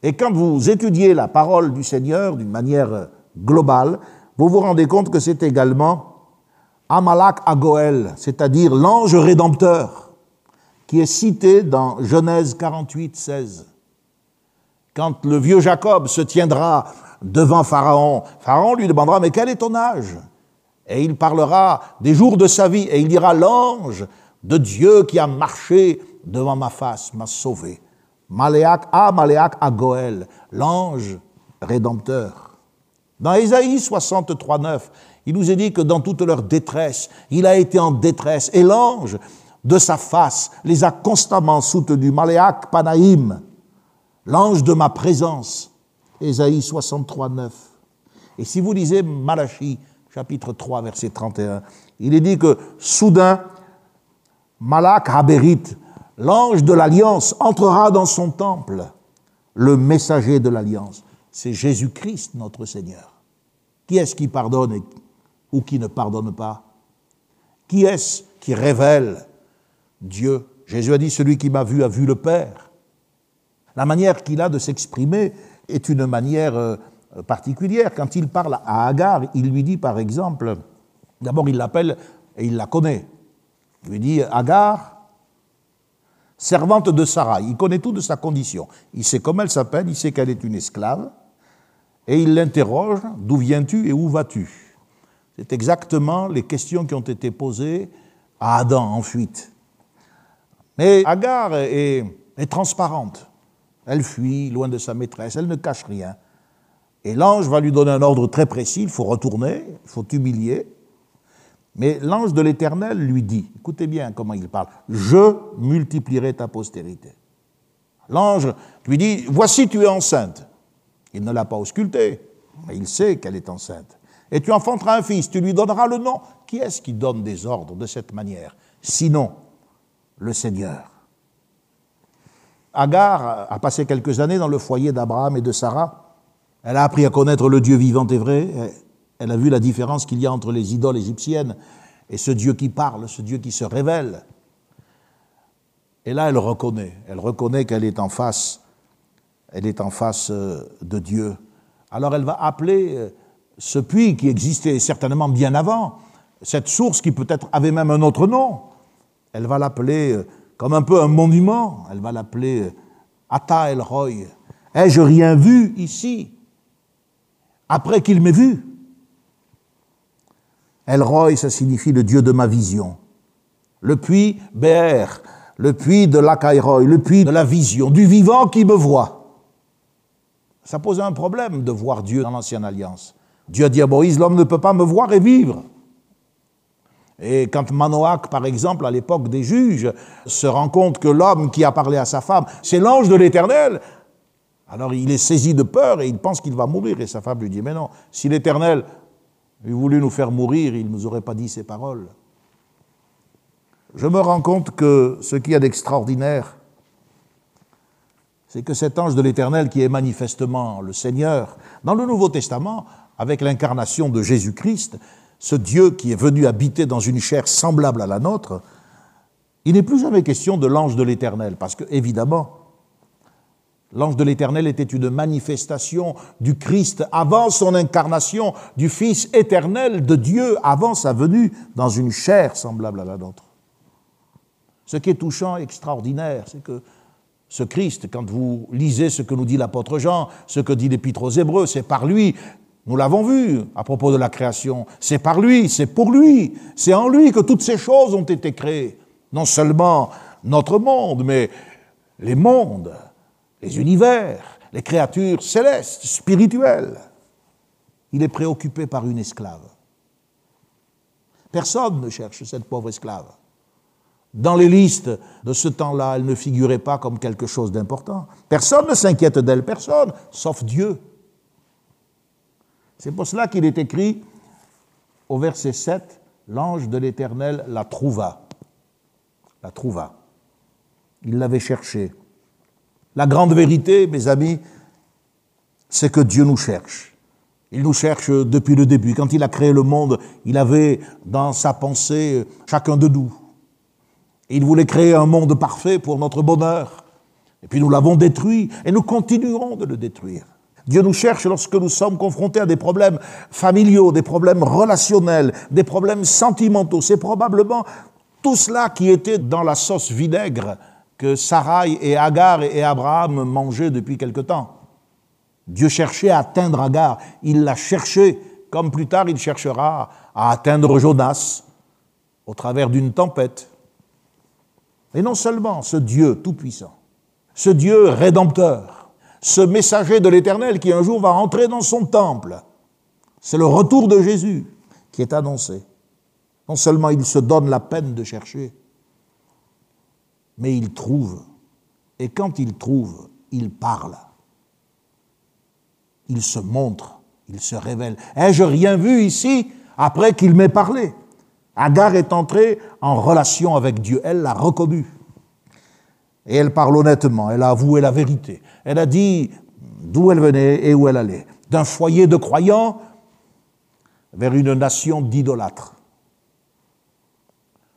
Et quand vous étudiez la parole du Seigneur d'une manière globale, vous vous rendez compte que c'est également Amalak Agoel, c'est-à-dire l'ange rédempteur, qui est cité dans Genèse 48, 16. Quand le vieux Jacob se tiendra devant Pharaon, Pharaon lui demandera, mais quel est ton âge? Et il parlera des jours de sa vie, et il dira, l'ange de Dieu qui a marché devant ma face m'a sauvé. Maléak, ah Maléak à Goël, l'ange rédempteur. Dans Ésaïe 63, 9, il nous est dit que dans toute leur détresse, il a été en détresse, et l'ange de sa face les a constamment soutenus. Maléak Panaïm, l'ange de ma présence. Ésaïe 63, 9. Et si vous lisez Malachie, chapitre 3, verset 31, il est dit que soudain, Malak Haberit, l'ange de l'alliance entrera dans son temple, le messager de l'alliance. C'est Jésus-Christ, notre Seigneur. Qui est-ce qui pardonne ou qui ne pardonne pas? Qui est-ce qui révèle Dieu? Jésus a dit, celui qui m'a vu a vu le Père. La manière qu'il a de s'exprimer est une manière euh, particulière. Quand il parle à Agar, il lui dit par exemple, d'abord il l'appelle et il la connaît. Il lui dit, Agar, servante de Sarah. Il connaît tout de sa condition. Il sait comment elle s'appelle, il sait qu'elle est une esclave. Et il l'interroge, d'où viens-tu et où vas-tu? C'est exactement les questions qui ont été posées à Adam en fuite. Mais Agar est, est transparente. Elle fuit loin de sa maîtresse, elle ne cache rien. Et l'ange va lui donner un ordre très précis, il faut retourner, il faut humilier, mais l'ange de l'Éternel lui dit, écoutez bien comment il parle, je multiplierai ta postérité. L'ange lui dit, voici tu es enceinte. Il ne l'a pas auscultée, mais il sait qu'elle est enceinte. Et tu enfanteras un fils, tu lui donneras le nom. Qui est-ce qui donne des ordres de cette manière? Sinon, le Seigneur. Agar a passé quelques années dans le foyer d'Abraham et de Sarah. Elle a appris à connaître le Dieu vivant et vrai. Elle a vu la différence qu'il y a entre les idoles égyptiennes et ce Dieu qui parle, ce Dieu qui se révèle. Et là, elle reconnaît, elle reconnaît qu'elle est en face, elle est en face euh, de Dieu. Alors elle va appeler euh, ce puits qui existait certainement bien avant, cette source qui peut-être avait même un autre nom, elle va l'appeler euh, comme un peu un monument, elle va l'appeler Ata El Roy. Ai-je rien vu ici après qu'il m'ait vu? El Roy, ça signifie le Dieu de ma vision. Le puits Béer, le puits de l'Akairoy, le puits de la vision, du vivant qui me voit. Ça pose un problème de voir Dieu dans l'Ancienne Alliance. Dieu a dit à Moïse, l'homme ne peut pas me voir et vivre. Et quand Manoach, par exemple, à l'époque des juges, se rend compte que l'homme qui a parlé à sa femme, c'est l'ange de l'Éternel, alors il est saisi de peur et il pense qu'il va mourir. Et sa femme lui dit, mais non, si l'Éternel eût voulu nous faire mourir, il ne nous aurait pas dit ces paroles. Je me rends compte que ce qui y a d'extraordinaire, c'est que cet ange de l'Éternel, qui est manifestement le Seigneur, dans le Nouveau Testament, avec l'incarnation de Jésus-Christ, ce Dieu qui est venu habiter dans une chair semblable à la nôtre, il n'est plus jamais question de l'ange de l'Éternel, parce que, évidemment, l'ange de l'Éternel était une manifestation du Christ avant son incarnation, du Fils éternel de Dieu avant sa venue dans une chair semblable à la nôtre. Ce qui est touchant, extraordinaire, c'est que ce Christ, quand vous lisez ce que nous dit l'apôtre Jean, ce que dit l'Épître aux Hébreux, c'est par lui nous l'avons vu à propos de la création. C'est par lui, c'est pour lui, c'est en lui que toutes ces choses ont été créées. Non seulement notre monde, mais les mondes, les univers, les créatures célestes, spirituelles. Il est préoccupé par une esclave. Personne ne cherche cette pauvre esclave. Dans les listes de ce temps-là, elle ne figurait pas comme quelque chose d'important. Personne ne s'inquiète d'elle, personne, sauf Dieu. C'est pour cela qu'il est écrit au verset 7, l'ange de l'Éternel la trouva. La trouva. Il l'avait cherchée. La grande vérité, mes amis, c'est que Dieu nous cherche. Il nous cherche depuis le début. Quand il a créé le monde, il avait dans sa pensée chacun de nous. Il voulait créer un monde parfait pour notre bonheur. Et puis nous l'avons détruit et nous continuerons de le détruire. Dieu nous cherche lorsque nous sommes confrontés à des problèmes familiaux, des problèmes relationnels, des problèmes sentimentaux. C'est probablement tout cela qui était dans la sauce vinaigre que Sarai et Agar et Abraham mangeaient depuis quelque temps. Dieu cherchait à atteindre Agar. Il l'a cherché, comme plus tard il cherchera à atteindre Jonas au travers d'une tempête. Et non seulement ce Dieu tout-puissant, ce Dieu rédempteur, ce messager de l'Éternel qui un jour va entrer dans son temple. C'est le retour de Jésus qui est annoncé. Non seulement il se donne la peine de chercher, mais il trouve. Et quand il trouve, il parle. Il se montre, il se révèle. Ai-je rien vu ici après qu'il m'ait parlé? Agar est entrée en relation avec Dieu, elle l'a reconnu. Et elle parle honnêtement, elle a avoué la vérité. Elle a dit d'où elle venait et où elle allait. D'un foyer de croyants vers une nation d'idolâtres.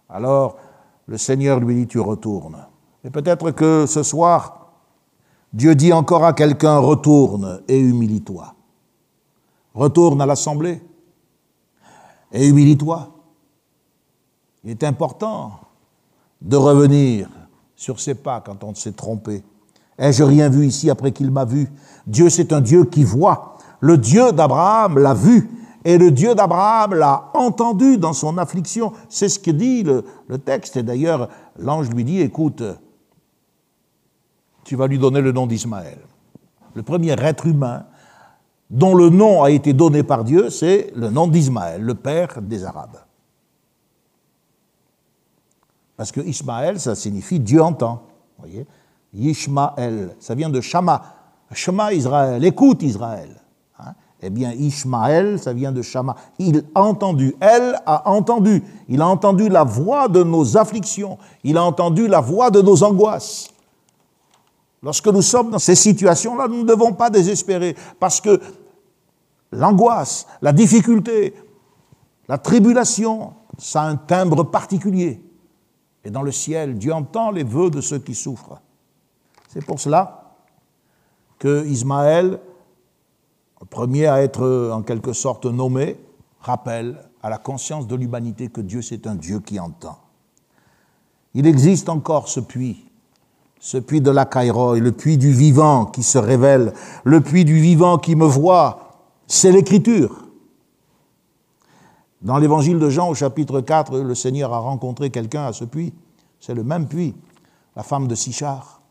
Alors, le Seigneur lui dit, tu retournes. Et peut-être que ce soir, Dieu dit encore à quelqu'un, retourne et humilie-toi. Retourne à l'assemblée et humilie-toi. Il est important de revenir sur ses pas quand on s'est trompé. Ai-je rien vu ici après qu'il m'a vu? Dieu, c'est un Dieu qui voit. Le Dieu d'Abraham l'a vu et le Dieu d'Abraham l'a entendu dans son affliction. C'est ce que dit le, texte. Et d'ailleurs, l'ange lui dit, écoute, tu vas lui donner le nom d'Ismaël. Le premier être humain dont le nom a été donné par Dieu, c'est le nom d'Ismaël, le père des Arabes. Parce que Ismaël, ça signifie Dieu entend. Voyez Ishmael, ça vient de Shama. Shama Israël, écoute Israël. Hein? eh bien, Ishmael, ça vient de Shama. Il a entendu, elle a entendu. Il a entendu la voix de nos afflictions. Il a entendu la voix de nos angoisses. Lorsque nous sommes dans ces situations-là, nous ne devons pas désespérer, parce que l'angoisse, la difficulté, la tribulation, ça a un timbre particulier. Et dans le ciel, Dieu entend les vœux de ceux qui souffrent. C'est pour cela que Ismaël, premier à être en quelque sorte nommé, rappelle à la conscience de l'humanité que Dieu c'est un Dieu qui entend. Il existe encore ce puits, ce puits de la Caïroï, le puits du vivant qui se révèle, le puits du vivant qui me voit, c'est l'écriture. Dans l'évangile de Jean au chapitre 4, le Seigneur a rencontré quelqu'un à ce puits. C'est le même puits, la femme de Sichar.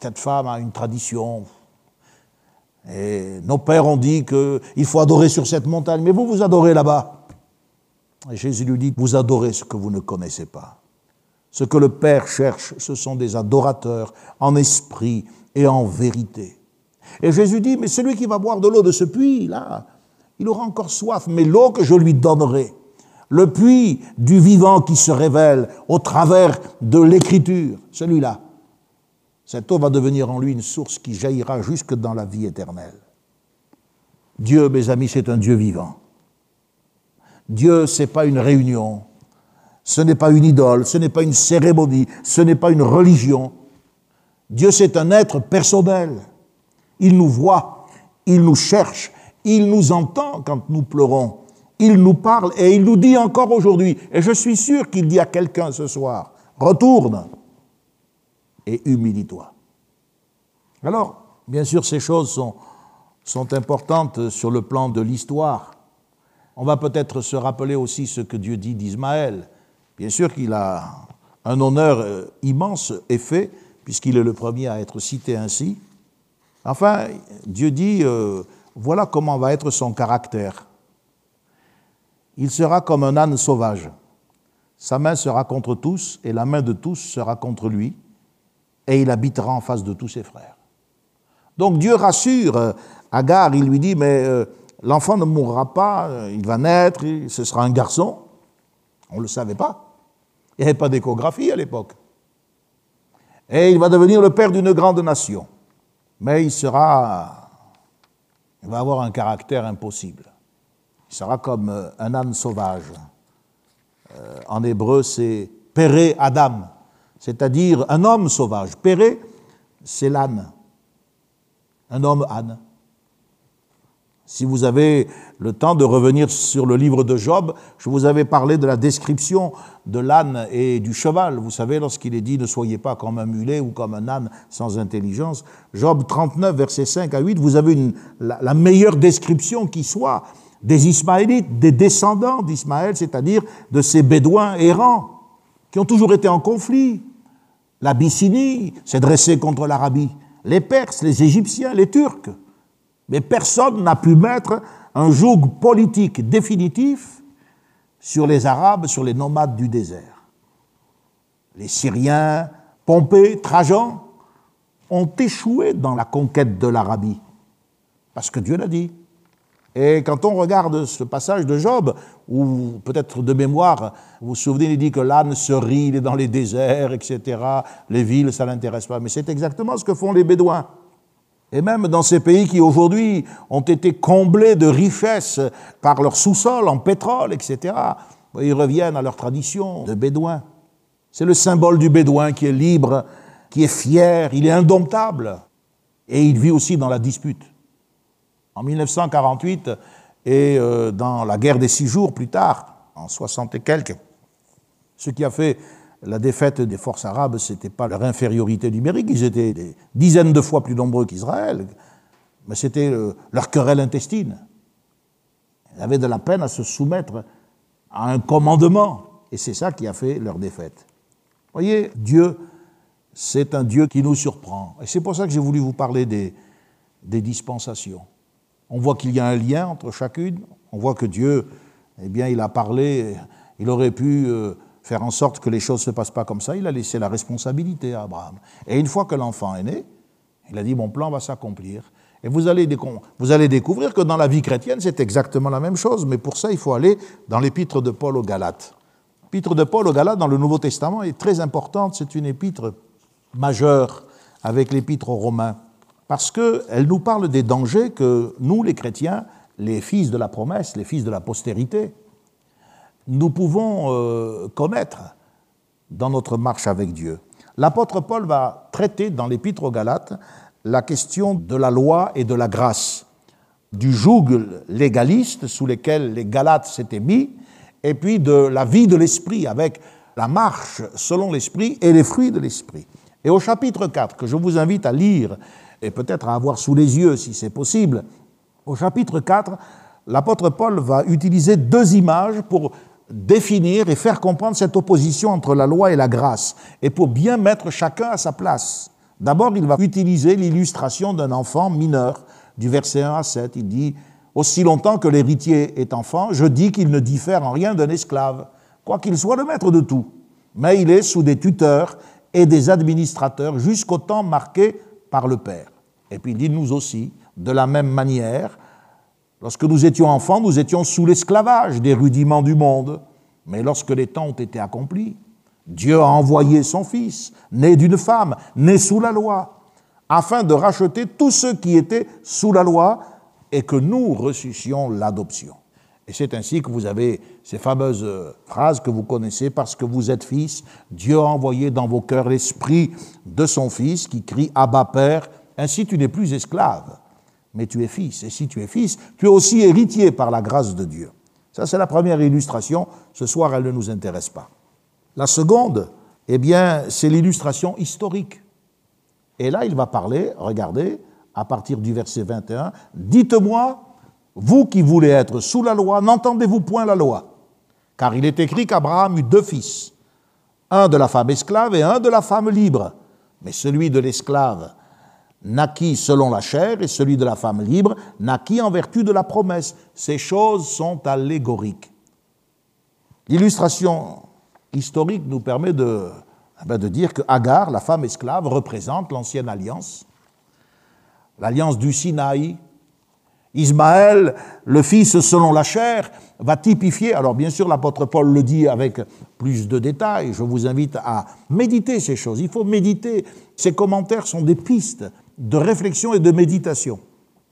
Cette femme a une tradition. Et nos pères ont dit qu'il faut adorer sur cette montagne, mais vous, vous adorez là-bas. Jésus lui dit, vous adorez ce que vous ne connaissez pas. Ce que le Père cherche, ce sont des adorateurs en esprit et en vérité. Et Jésus dit, mais celui qui va boire de l'eau de ce puits, là, il aura encore soif, mais l'eau que je lui donnerai, le puits du vivant qui se révèle au travers de l'écriture, celui-là, cette eau va devenir en lui une source qui jaillira jusque dans la vie éternelle. Dieu, mes amis, c'est un Dieu vivant. Dieu, ce n'est pas une réunion, ce n'est pas une idole, ce n'est pas une cérémonie, ce n'est pas une religion. Dieu, c'est un être personnel. Il nous voit, il nous cherche, il nous entend quand nous pleurons, il nous parle et il nous dit encore aujourd'hui, et je suis sûr qu'il dit à quelqu'un ce soir, retourne et humilie-toi. Alors, bien sûr, ces choses sont, importantes sur le plan de l'histoire. On va peut-être se rappeler aussi ce que Dieu dit d'Ismaël. Bien sûr qu'il a un honneur euh, immense et fait, puisqu'il est le premier à être cité ainsi. Enfin, Dieu dit, euh, voilà comment va être son caractère. Il sera comme un âne sauvage. Sa main sera contre tous et la main de tous sera contre lui, et il habitera en face de tous ses frères. Donc Dieu rassure euh, Agar, il lui dit, mais euh, l'enfant ne mourra pas, il va naître, ce sera un garçon. On ne le savait pas. Il n'y avait pas d'échographie à l'époque. Et il va devenir le père d'une grande nation. Mais il sera, il va avoir un caractère impossible. Il sera comme euh, un âne sauvage. Euh, en hébreu, c'est Péré Adam, c'est-à-dire un homme sauvage. Péré, c'est l'âne, un homme âne. Si vous avez le temps de revenir sur le livre de Job, je vous avais parlé de la description de l'âne et du cheval. Vous savez, lorsqu'il est dit ne soyez pas comme un mulet ou comme un âne sans intelligence. Job 39, versets 5 à 8, vous avez la, la meilleure description qui soit des Ismaélites, des descendants d'Ismaël, c'est-à-dire de ces Bédouins errants, qui ont toujours été en conflit. L'Abyssinie s'est dressée contre l'Arabie, les Perses, les Égyptiens, les Turcs. Mais personne n'a pu mettre un joug politique définitif sur les Arabes, sur les nomades du désert. Les Syriens, Pompée, Trajan, ont échoué dans la conquête de l'Arabie, parce que Dieu l'a dit. Et quand on regarde ce passage de Job, ou peut-être de mémoire, vous vous souvenez, il dit que l'âne se rit, il est dans les déserts, etc. Les villes, ça ne l'intéresse pas. Mais c'est exactement ce que font les Bédouins. Et même dans ces pays qui aujourd'hui ont été comblés de richesses par leur sous-sol en pétrole, etc., ils reviennent à leur tradition de bédouin. C'est le symbole du bédouin qui est libre, qui est fier, il est indomptable. Et il vit aussi dans la dispute. En 1948 et euh, dans la guerre des six jours plus tard, en 60 et quelques, ce qui a fait la défaite des forces arabes, ce n'était pas leur infériorité numérique, ils étaient des dizaines de fois plus nombreux qu'Israël, mais c'était euh, leur querelle intestine. Ils avaient de la peine à se soumettre à un commandement, et c'est ça qui a fait leur défaite. Voyez, Dieu, c'est un Dieu qui nous surprend. Et c'est pour ça que j'ai voulu vous parler des, des dispensations. On voit qu'il y a un lien entre chacune, on voit que Dieu, eh bien, il a parlé, il aurait pu euh, faire en sorte que les choses ne se passent pas comme ça, il a laissé la responsabilité à Abraham. Et une fois que l'enfant est né, il a dit, mon plan va s'accomplir. Et vous allez, découvrir que dans la vie chrétienne, c'est exactement la même chose, mais pour ça, il faut aller dans l'épître de Paul aux Galates. L'épître de Paul aux Galates dans le Nouveau Testament est très importante, c'est une épître majeure avec l'épître aux Romains, parce qu'elle nous parle des dangers que nous, les chrétiens, les fils de la promesse, les fils de la postérité, nous pouvons euh, connaître dans notre marche avec Dieu. L'apôtre Paul va traiter dans l'épître aux Galates la question de la loi et de la grâce, du joug légaliste sous lequel les Galates s'étaient mis, et puis de la vie de l'esprit avec la marche selon l'esprit et les fruits de l'esprit. Et au chapitre 4, que je vous invite à lire et peut-être à avoir sous les yeux si c'est possible, au chapitre 4, l'apôtre Paul va utiliser deux images pour définir et faire comprendre cette opposition entre la loi et la grâce, et pour bien mettre chacun à sa place. D'abord, il va utiliser l'illustration d'un enfant mineur, du verset 1 à 7. Il dit, Aussi longtemps que l'héritier est enfant, je dis qu'il ne diffère en rien d'un esclave, quoiqu'il soit le maître de tout. Mais il est sous des tuteurs et des administrateurs jusqu'au temps marqué par le Père. Et puis il dit nous aussi, de la même manière, lorsque nous étions enfants, nous étions sous l'esclavage des rudiments du monde. Mais lorsque les temps ont été accomplis, Dieu a envoyé son Fils, né d'une femme, né sous la loi, afin de racheter tous ceux qui étaient sous la loi et que nous ressuscions l'adoption. Et c'est ainsi que vous avez ces fameuses phrases que vous connaissez, parce que vous êtes fils, Dieu a envoyé dans vos cœurs l'esprit de son Fils qui crie Abba Père, ainsi tu n'es plus esclave, mais tu es fils. Et si tu es fils, tu es aussi héritier par la grâce de Dieu. Ça, c'est la première illustration. Ce soir, elle ne nous intéresse pas. La seconde, eh bien, c'est l'illustration historique. Et là, il va parler, regardez, à partir du verset 21, Dites-moi, vous qui voulez être sous la loi, n'entendez-vous point la loi? Car il est écrit qu'Abraham eut deux fils, un de la femme esclave et un de la femme libre. Mais celui de l'esclave naquit selon la chair et celui de la femme libre naquit en vertu de la promesse. Ces choses sont allégoriques. L'illustration historique nous permet de, eh ben, de dire que Agar, la femme esclave, représente l'ancienne alliance, l'alliance du Sinaï. Ismaël, le fils selon la chair, va typifier, alors bien sûr l'apôtre Paul le dit avec plus de détails, je vous invite à méditer ces choses, il faut méditer, ces commentaires sont des pistes de réflexion et de méditation.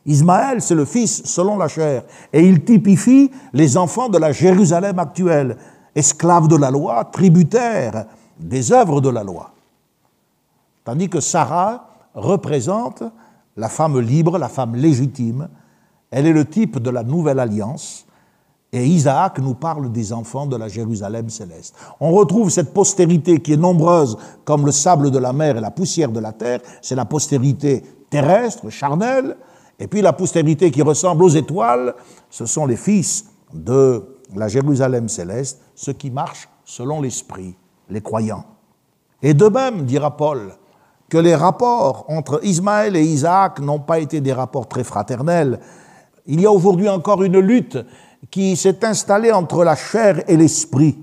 Ismaël, c'est le fils selon la chair, et il typifie les enfants de la Jérusalem actuelle, esclaves de la loi, tributaires des œuvres de la loi. Tandis que Sarah représente la femme libre, la femme légitime, elle est le type de la nouvelle alliance, et Isaac nous parle des enfants de la Jérusalem céleste. On retrouve cette postérité qui est nombreuse comme le sable de la mer et la poussière de la terre, c'est la postérité terrestre, charnelle, et puis la postérité qui ressemble aux étoiles, ce sont les fils de la Jérusalem céleste, ceux qui marchent selon l'Esprit, les croyants. Et de même, dira Paul, que les rapports entre Ismaël et Isaac n'ont pas été des rapports très fraternels. Il y a aujourd'hui encore une lutte qui s'est installée entre la chair et l'esprit.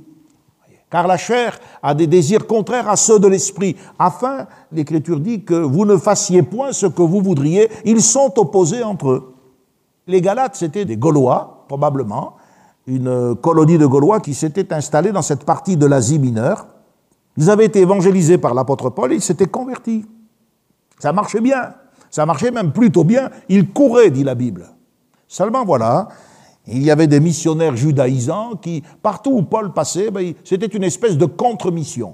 Car la chair a des désirs contraires à ceux de l'esprit, afin, l'Écriture dit, que vous ne fassiez point ce que vous voudriez. Ils sont opposés entre eux. Les Galates, c'était des Gaulois, probablement, une colonie de Gaulois qui s'était installée dans cette partie de l'Asie mineure. Ils avaient été évangélisés par l'apôtre Paul et ils s'étaient convertis. Ça marchait bien. Ça marchait même plutôt bien. Ils couraient, dit la Bible. Seulement voilà, il y avait des missionnaires judaïsants qui, partout où Paul passait, ben, c'était une espèce de contre-mission.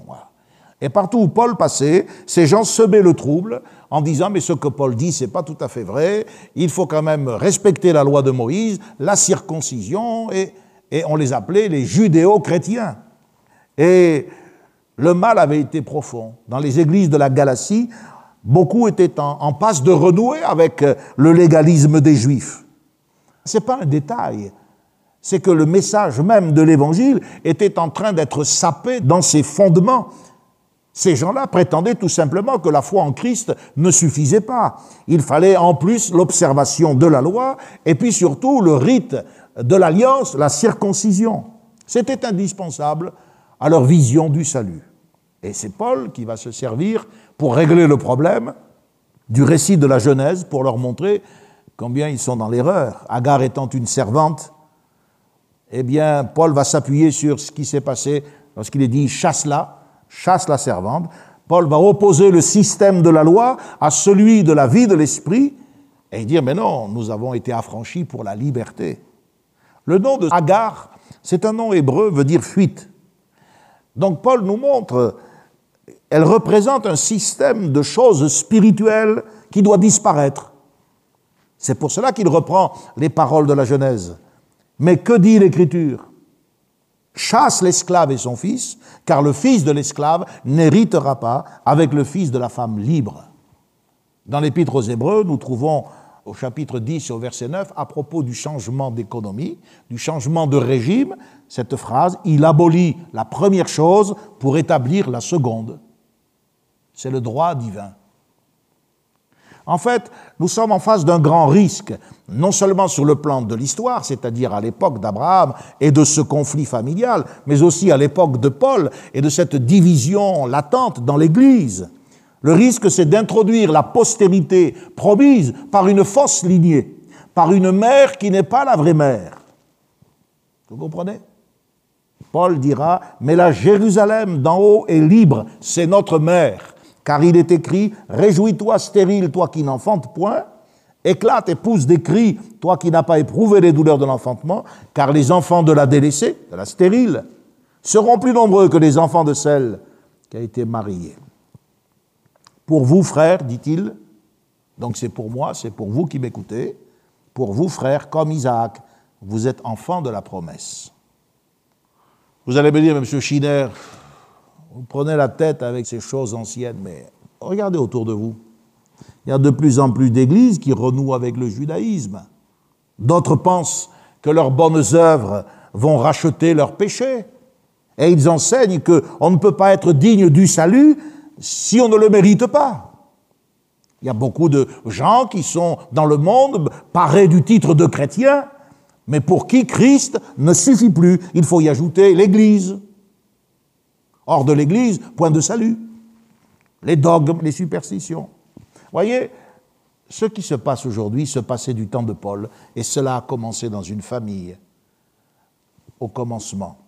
Et partout où Paul passait, ces gens semaient le trouble en disant mais ce que Paul dit c'est pas tout à fait vrai, il faut quand même respecter la loi de Moïse, la circoncision et, on les appelait les judéo-chrétiens. Et le mal avait été profond. Dans les églises de la Galatie, beaucoup étaient en, en passe de renouer avec le légalisme des Juifs. Ce n'est pas un détail, c'est que le message même de l'Évangile était en train d'être sapé dans ses fondements. Ces gens-là prétendaient tout simplement que la foi en Christ ne suffisait pas. Il fallait en plus l'observation de la loi et puis surtout le rite de l'alliance, la circoncision. C'était indispensable à leur vision du salut. Et c'est Paul qui va se servir pour régler le problème du récit de la Genèse pour leur montrer combien ils sont dans l'erreur. Agar étant une servante, eh bien, Paul va s'appuyer sur ce qui s'est passé lorsqu'il est dit chasse-la, chasse la servante. Paul va opposer le système de la loi à celui de la vie de l'esprit et dire Mais non, nous avons été affranchis pour la liberté. Le nom de Agar, c'est un nom hébreu, veut dire fuite. Donc Paul nous montre, elle représente un système de choses spirituelles qui doit disparaître. C'est pour cela qu'il reprend les paroles de la Genèse. Mais que dit l'Écriture? Chasse l'esclave et son fils, car le fils de l'esclave n'héritera pas avec le fils de la femme libre. Dans l'Épître aux Hébreux, nous trouvons au chapitre 10 au verset 9, à propos du changement d'économie, du changement de régime, cette phrase, il abolit la première chose pour établir la seconde. C'est le droit divin. En fait, nous sommes en face d'un grand risque, non seulement sur le plan de l'histoire, c'est-à-dire à, l'époque d'Abraham et de ce conflit familial, mais aussi à l'époque de Paul et de cette division latente dans l'Église. Le risque, c'est d'introduire la postérité promise par une fausse lignée, par une mère qui n'est pas la vraie mère. Vous comprenez? Paul dira, mais la Jérusalem d'en haut est libre, c'est notre mère. Car il est écrit, Réjouis-toi stérile, toi qui n'enfantes point, éclate et pousse des cris, toi qui n'as pas éprouvé les douleurs de l'enfantement, car les enfants de la délaissée, de la stérile, seront plus nombreux que les enfants de celle qui a été mariée. Pour vous, frères, dit-il, donc c'est pour moi, c'est pour vous qui m'écoutez, pour vous, frères, comme Isaac, vous êtes enfants de la promesse. Vous allez me dire, M. Schiner, vous prenez la tête avec ces choses anciennes, mais regardez autour de vous. Il y a de plus en plus d'églises qui renouent avec le judaïsme. D'autres pensent que leurs bonnes œuvres vont racheter leurs péchés. Et ils enseignent qu'on ne peut pas être digne du salut si on ne le mérite pas. Il y a beaucoup de gens qui sont dans le monde parés du titre de chrétien, mais pour qui Christ ne suffit plus. Il faut y ajouter l'Église. Hors de l'Église, point de salut. Les dogmes, les superstitions. Voyez, ce qui se passe aujourd'hui se passait du temps de Paul, et cela a commencé dans une famille, au commencement.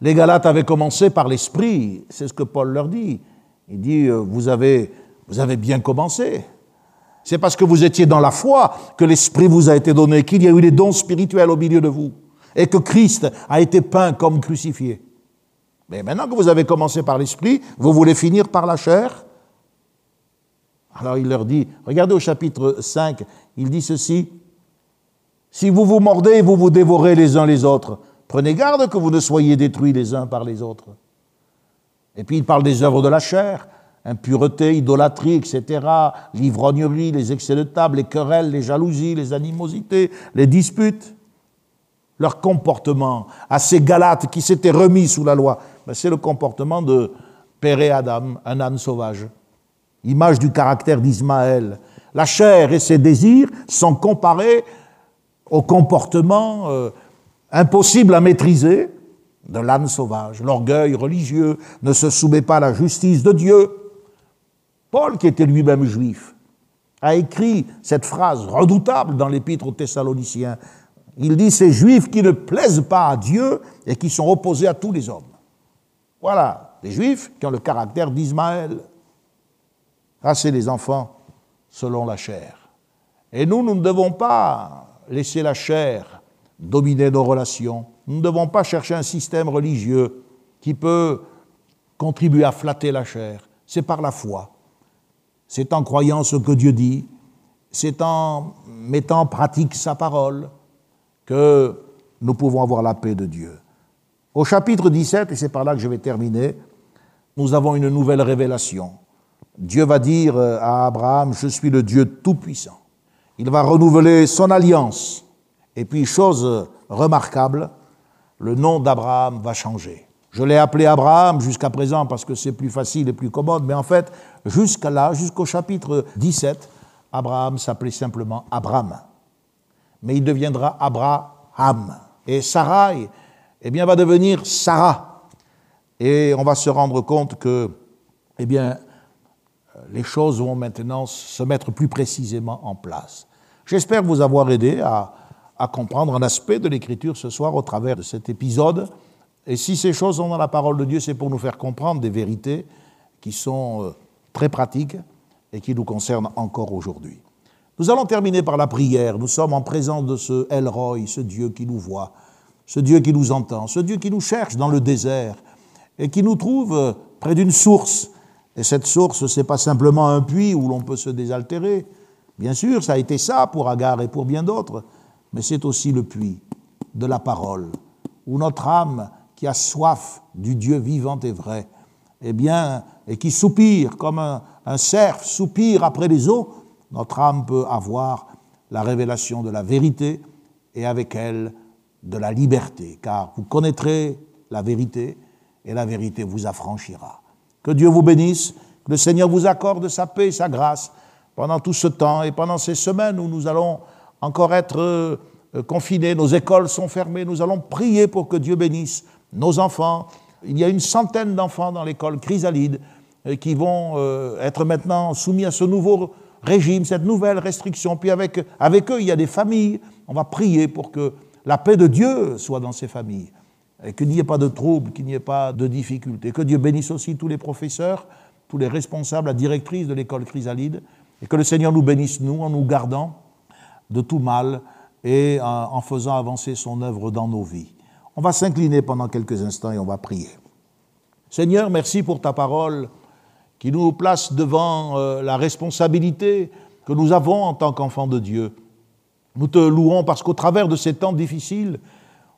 Les Galates avaient commencé par l'esprit, c'est ce que Paul leur dit. Il dit, euh, vous avez, vous avez bien commencé, c'est parce que vous étiez dans la foi que l'Esprit vous a été donné, qu'il y a eu des dons spirituels au milieu de vous, et que Christ a été peint comme crucifié. Mais maintenant que vous avez commencé par l'Esprit, vous voulez finir par la chair? Alors il leur dit, regardez au chapitre 5, il dit ceci, si vous vous mordez, vous vous dévorez les uns les autres, prenez garde que vous ne soyez détruits les uns par les autres. Et puis il parle des œuvres de la chair impureté, idolâtrie, etc., l'ivrognerie, les excès de table, les querelles, les jalousies, les animosités, les disputes. Leur comportement à ces Galates qui s'étaient remis sous la loi, ben, c'est le comportement de Père Adam, un âne sauvage, image du caractère d'Ismaël. La chair et ses désirs sont comparés au comportement euh, impossible à maîtriser de l'âne sauvage. L'orgueil religieux ne se soumet pas à la justice de Dieu. Paul, qui était lui-même juif, a écrit cette phrase redoutable dans l'épître aux Thessaloniciens. Il dit Ces juifs qui ne plaisent pas à Dieu et qui sont opposés à tous les hommes. Voilà, les juifs qui ont le caractère d'Ismaël. C'est les enfants selon la chair. Et nous, nous ne devons pas laisser la chair dominer nos relations. Nous ne devons pas chercher un système religieux qui peut contribuer à flatter la chair. C'est par la foi c'est en croyant ce que Dieu dit, c'est en mettant en pratique sa parole que nous pouvons avoir la paix de Dieu. Au chapitre 17, et c'est par là que je vais terminer, nous avons une nouvelle révélation. Dieu va dire à Abraham, je suis le Dieu Tout-Puissant. Il va renouveler son alliance. Et puis, chose remarquable, le nom d'Abraham va changer. Je l'ai appelé Abraham jusqu'à présent parce que c'est plus facile et plus commode, mais en fait, jusqu'à là, jusqu'au chapitre 17, Abraham s'appelait simplement Abraham. Mais il deviendra Abraham. Et Sarai, eh bien, va devenir Sarah. Et on va se rendre compte que, eh bien, les choses vont maintenant se mettre plus précisément en place. J'espère vous avoir aidé à, comprendre un aspect de l'Écriture ce soir au travers de cet épisode. Et si ces choses sont dans la parole de Dieu, c'est pour nous faire comprendre des vérités qui sont euh, très pratiques et qui nous concernent encore aujourd'hui. Nous allons terminer par la prière. Nous sommes en présence de ce El Roy, ce Dieu qui nous voit, ce Dieu qui nous entend, ce Dieu qui nous cherche dans le désert et qui nous trouve euh, près d'une source. Et cette source, ce n'est pas simplement un puits où l'on peut se désaltérer. Bien sûr, ça a été ça pour Agar et pour bien d'autres, mais c'est aussi le puits de la parole, où notre âme qui a soif du Dieu vivant et vrai, eh bien, et qui soupire comme un, cerf soupire après les eaux, notre âme peut avoir la révélation de la vérité et avec elle de la liberté, car vous connaîtrez la vérité et la vérité vous affranchira. Que Dieu vous bénisse, que le Seigneur vous accorde sa paix et sa grâce. pendant tout ce temps et pendant ces semaines où nous allons encore être euh, confinés, nos écoles sont fermées, nous allons prier pour que Dieu bénisse nos enfants. Il y a une centaine d'enfants dans l'école chrysalide euh, qui vont euh, être maintenant soumis à ce nouveau régime, cette nouvelle restriction. Puis avec, avec eux, il y a des familles. On va prier pour que la paix de Dieu soit dans ces familles et qu'il n'y ait pas de troubles, qu'il n'y ait pas de difficultés. Que Dieu bénisse aussi tous les professeurs, tous les responsables, la directrice de l'école chrysalide, et que le Seigneur nous bénisse, nous, en nous gardant de tout mal et en faisant avancer son œuvre dans nos vies. On va s'incliner pendant quelques instants et on va prier. Seigneur, merci pour ta parole qui nous place devant euh, la responsabilité que nous avons en tant qu'enfants de Dieu. Nous te louons parce qu'au travers de ces temps difficiles,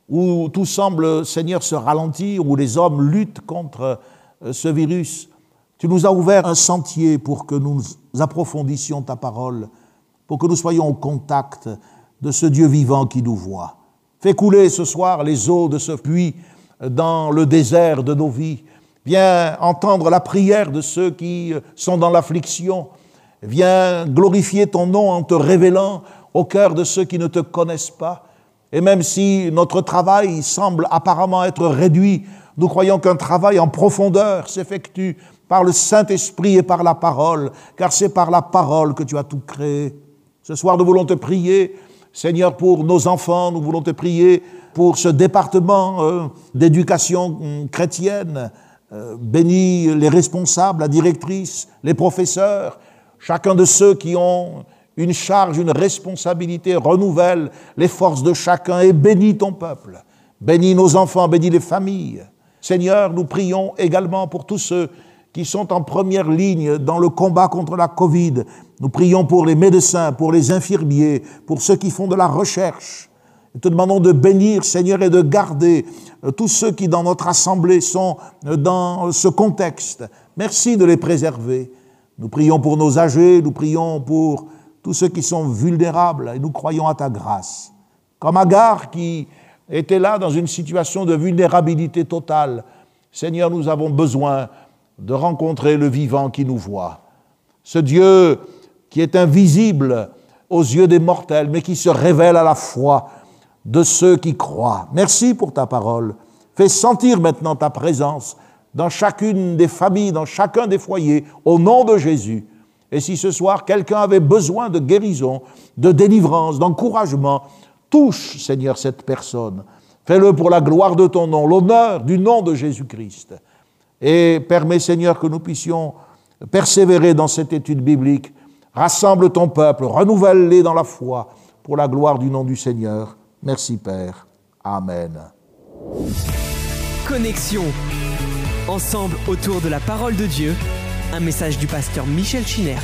où tout semble, Seigneur, se ralentir, où les hommes luttent contre euh, ce virus, tu nous as ouvert un sentier pour que nous approfondissions ta parole, pour que nous soyons au contact de ce Dieu vivant qui nous voit. Fais couler ce soir les eaux de ce puits dans le désert de nos vies. Viens entendre la prière de ceux qui sont dans l'affliction. Viens glorifier ton nom en te révélant au cœur de ceux qui ne te connaissent pas. Et même si notre travail semble apparemment être réduit, nous croyons qu'un travail en profondeur s'effectue par le Saint-Esprit et par la parole, car c'est par la parole que tu as tout créé. Ce soir, nous voulons te prier, Seigneur, pour nos enfants, nous voulons te prier pour ce département euh, d'éducation hum, chrétienne. Euh, bénis les responsables, la directrice, les professeurs, chacun de ceux qui ont une charge, une responsabilité, renouvelle les forces de chacun et bénis ton peuple. Bénis nos enfants, bénis les familles. Seigneur, nous prions également pour tous ceux qui sont en première ligne dans le combat contre la Covid. Nous prions pour les médecins, pour les infirmiers, pour ceux qui font de la recherche. Nous te demandons de bénir, Seigneur, et de garder euh, tous ceux qui, dans notre assemblée, sont euh, dans ce contexte. Merci de les préserver. Nous prions pour nos âgés, nous prions pour tous ceux qui sont vulnérables, et nous croyons à ta grâce. Comme Agar qui était là dans une situation de vulnérabilité totale. Seigneur, nous avons besoin de rencontrer le vivant qui nous voit. Ce Dieu qui est invisible aux yeux des mortels, mais qui se révèle à la foi de ceux qui croient. Merci pour ta parole. Fais sentir maintenant ta présence dans chacune des familles, dans chacun des foyers, au nom de Jésus. Et si ce soir quelqu'un avait besoin de guérison, de délivrance, d'encouragement, touche, Seigneur, cette personne. Fais-le pour la gloire de ton nom, l'honneur du nom de Jésus-Christ et permets, Seigneur, que nous puissions persévérer dans cette étude biblique. Rassemble ton peuple, renouvelle-les dans la foi pour la gloire du nom du Seigneur. Merci Père. Amen. Connexion. Ensemble autour de la parole de Dieu. Un message du pasteur Michel Chiner.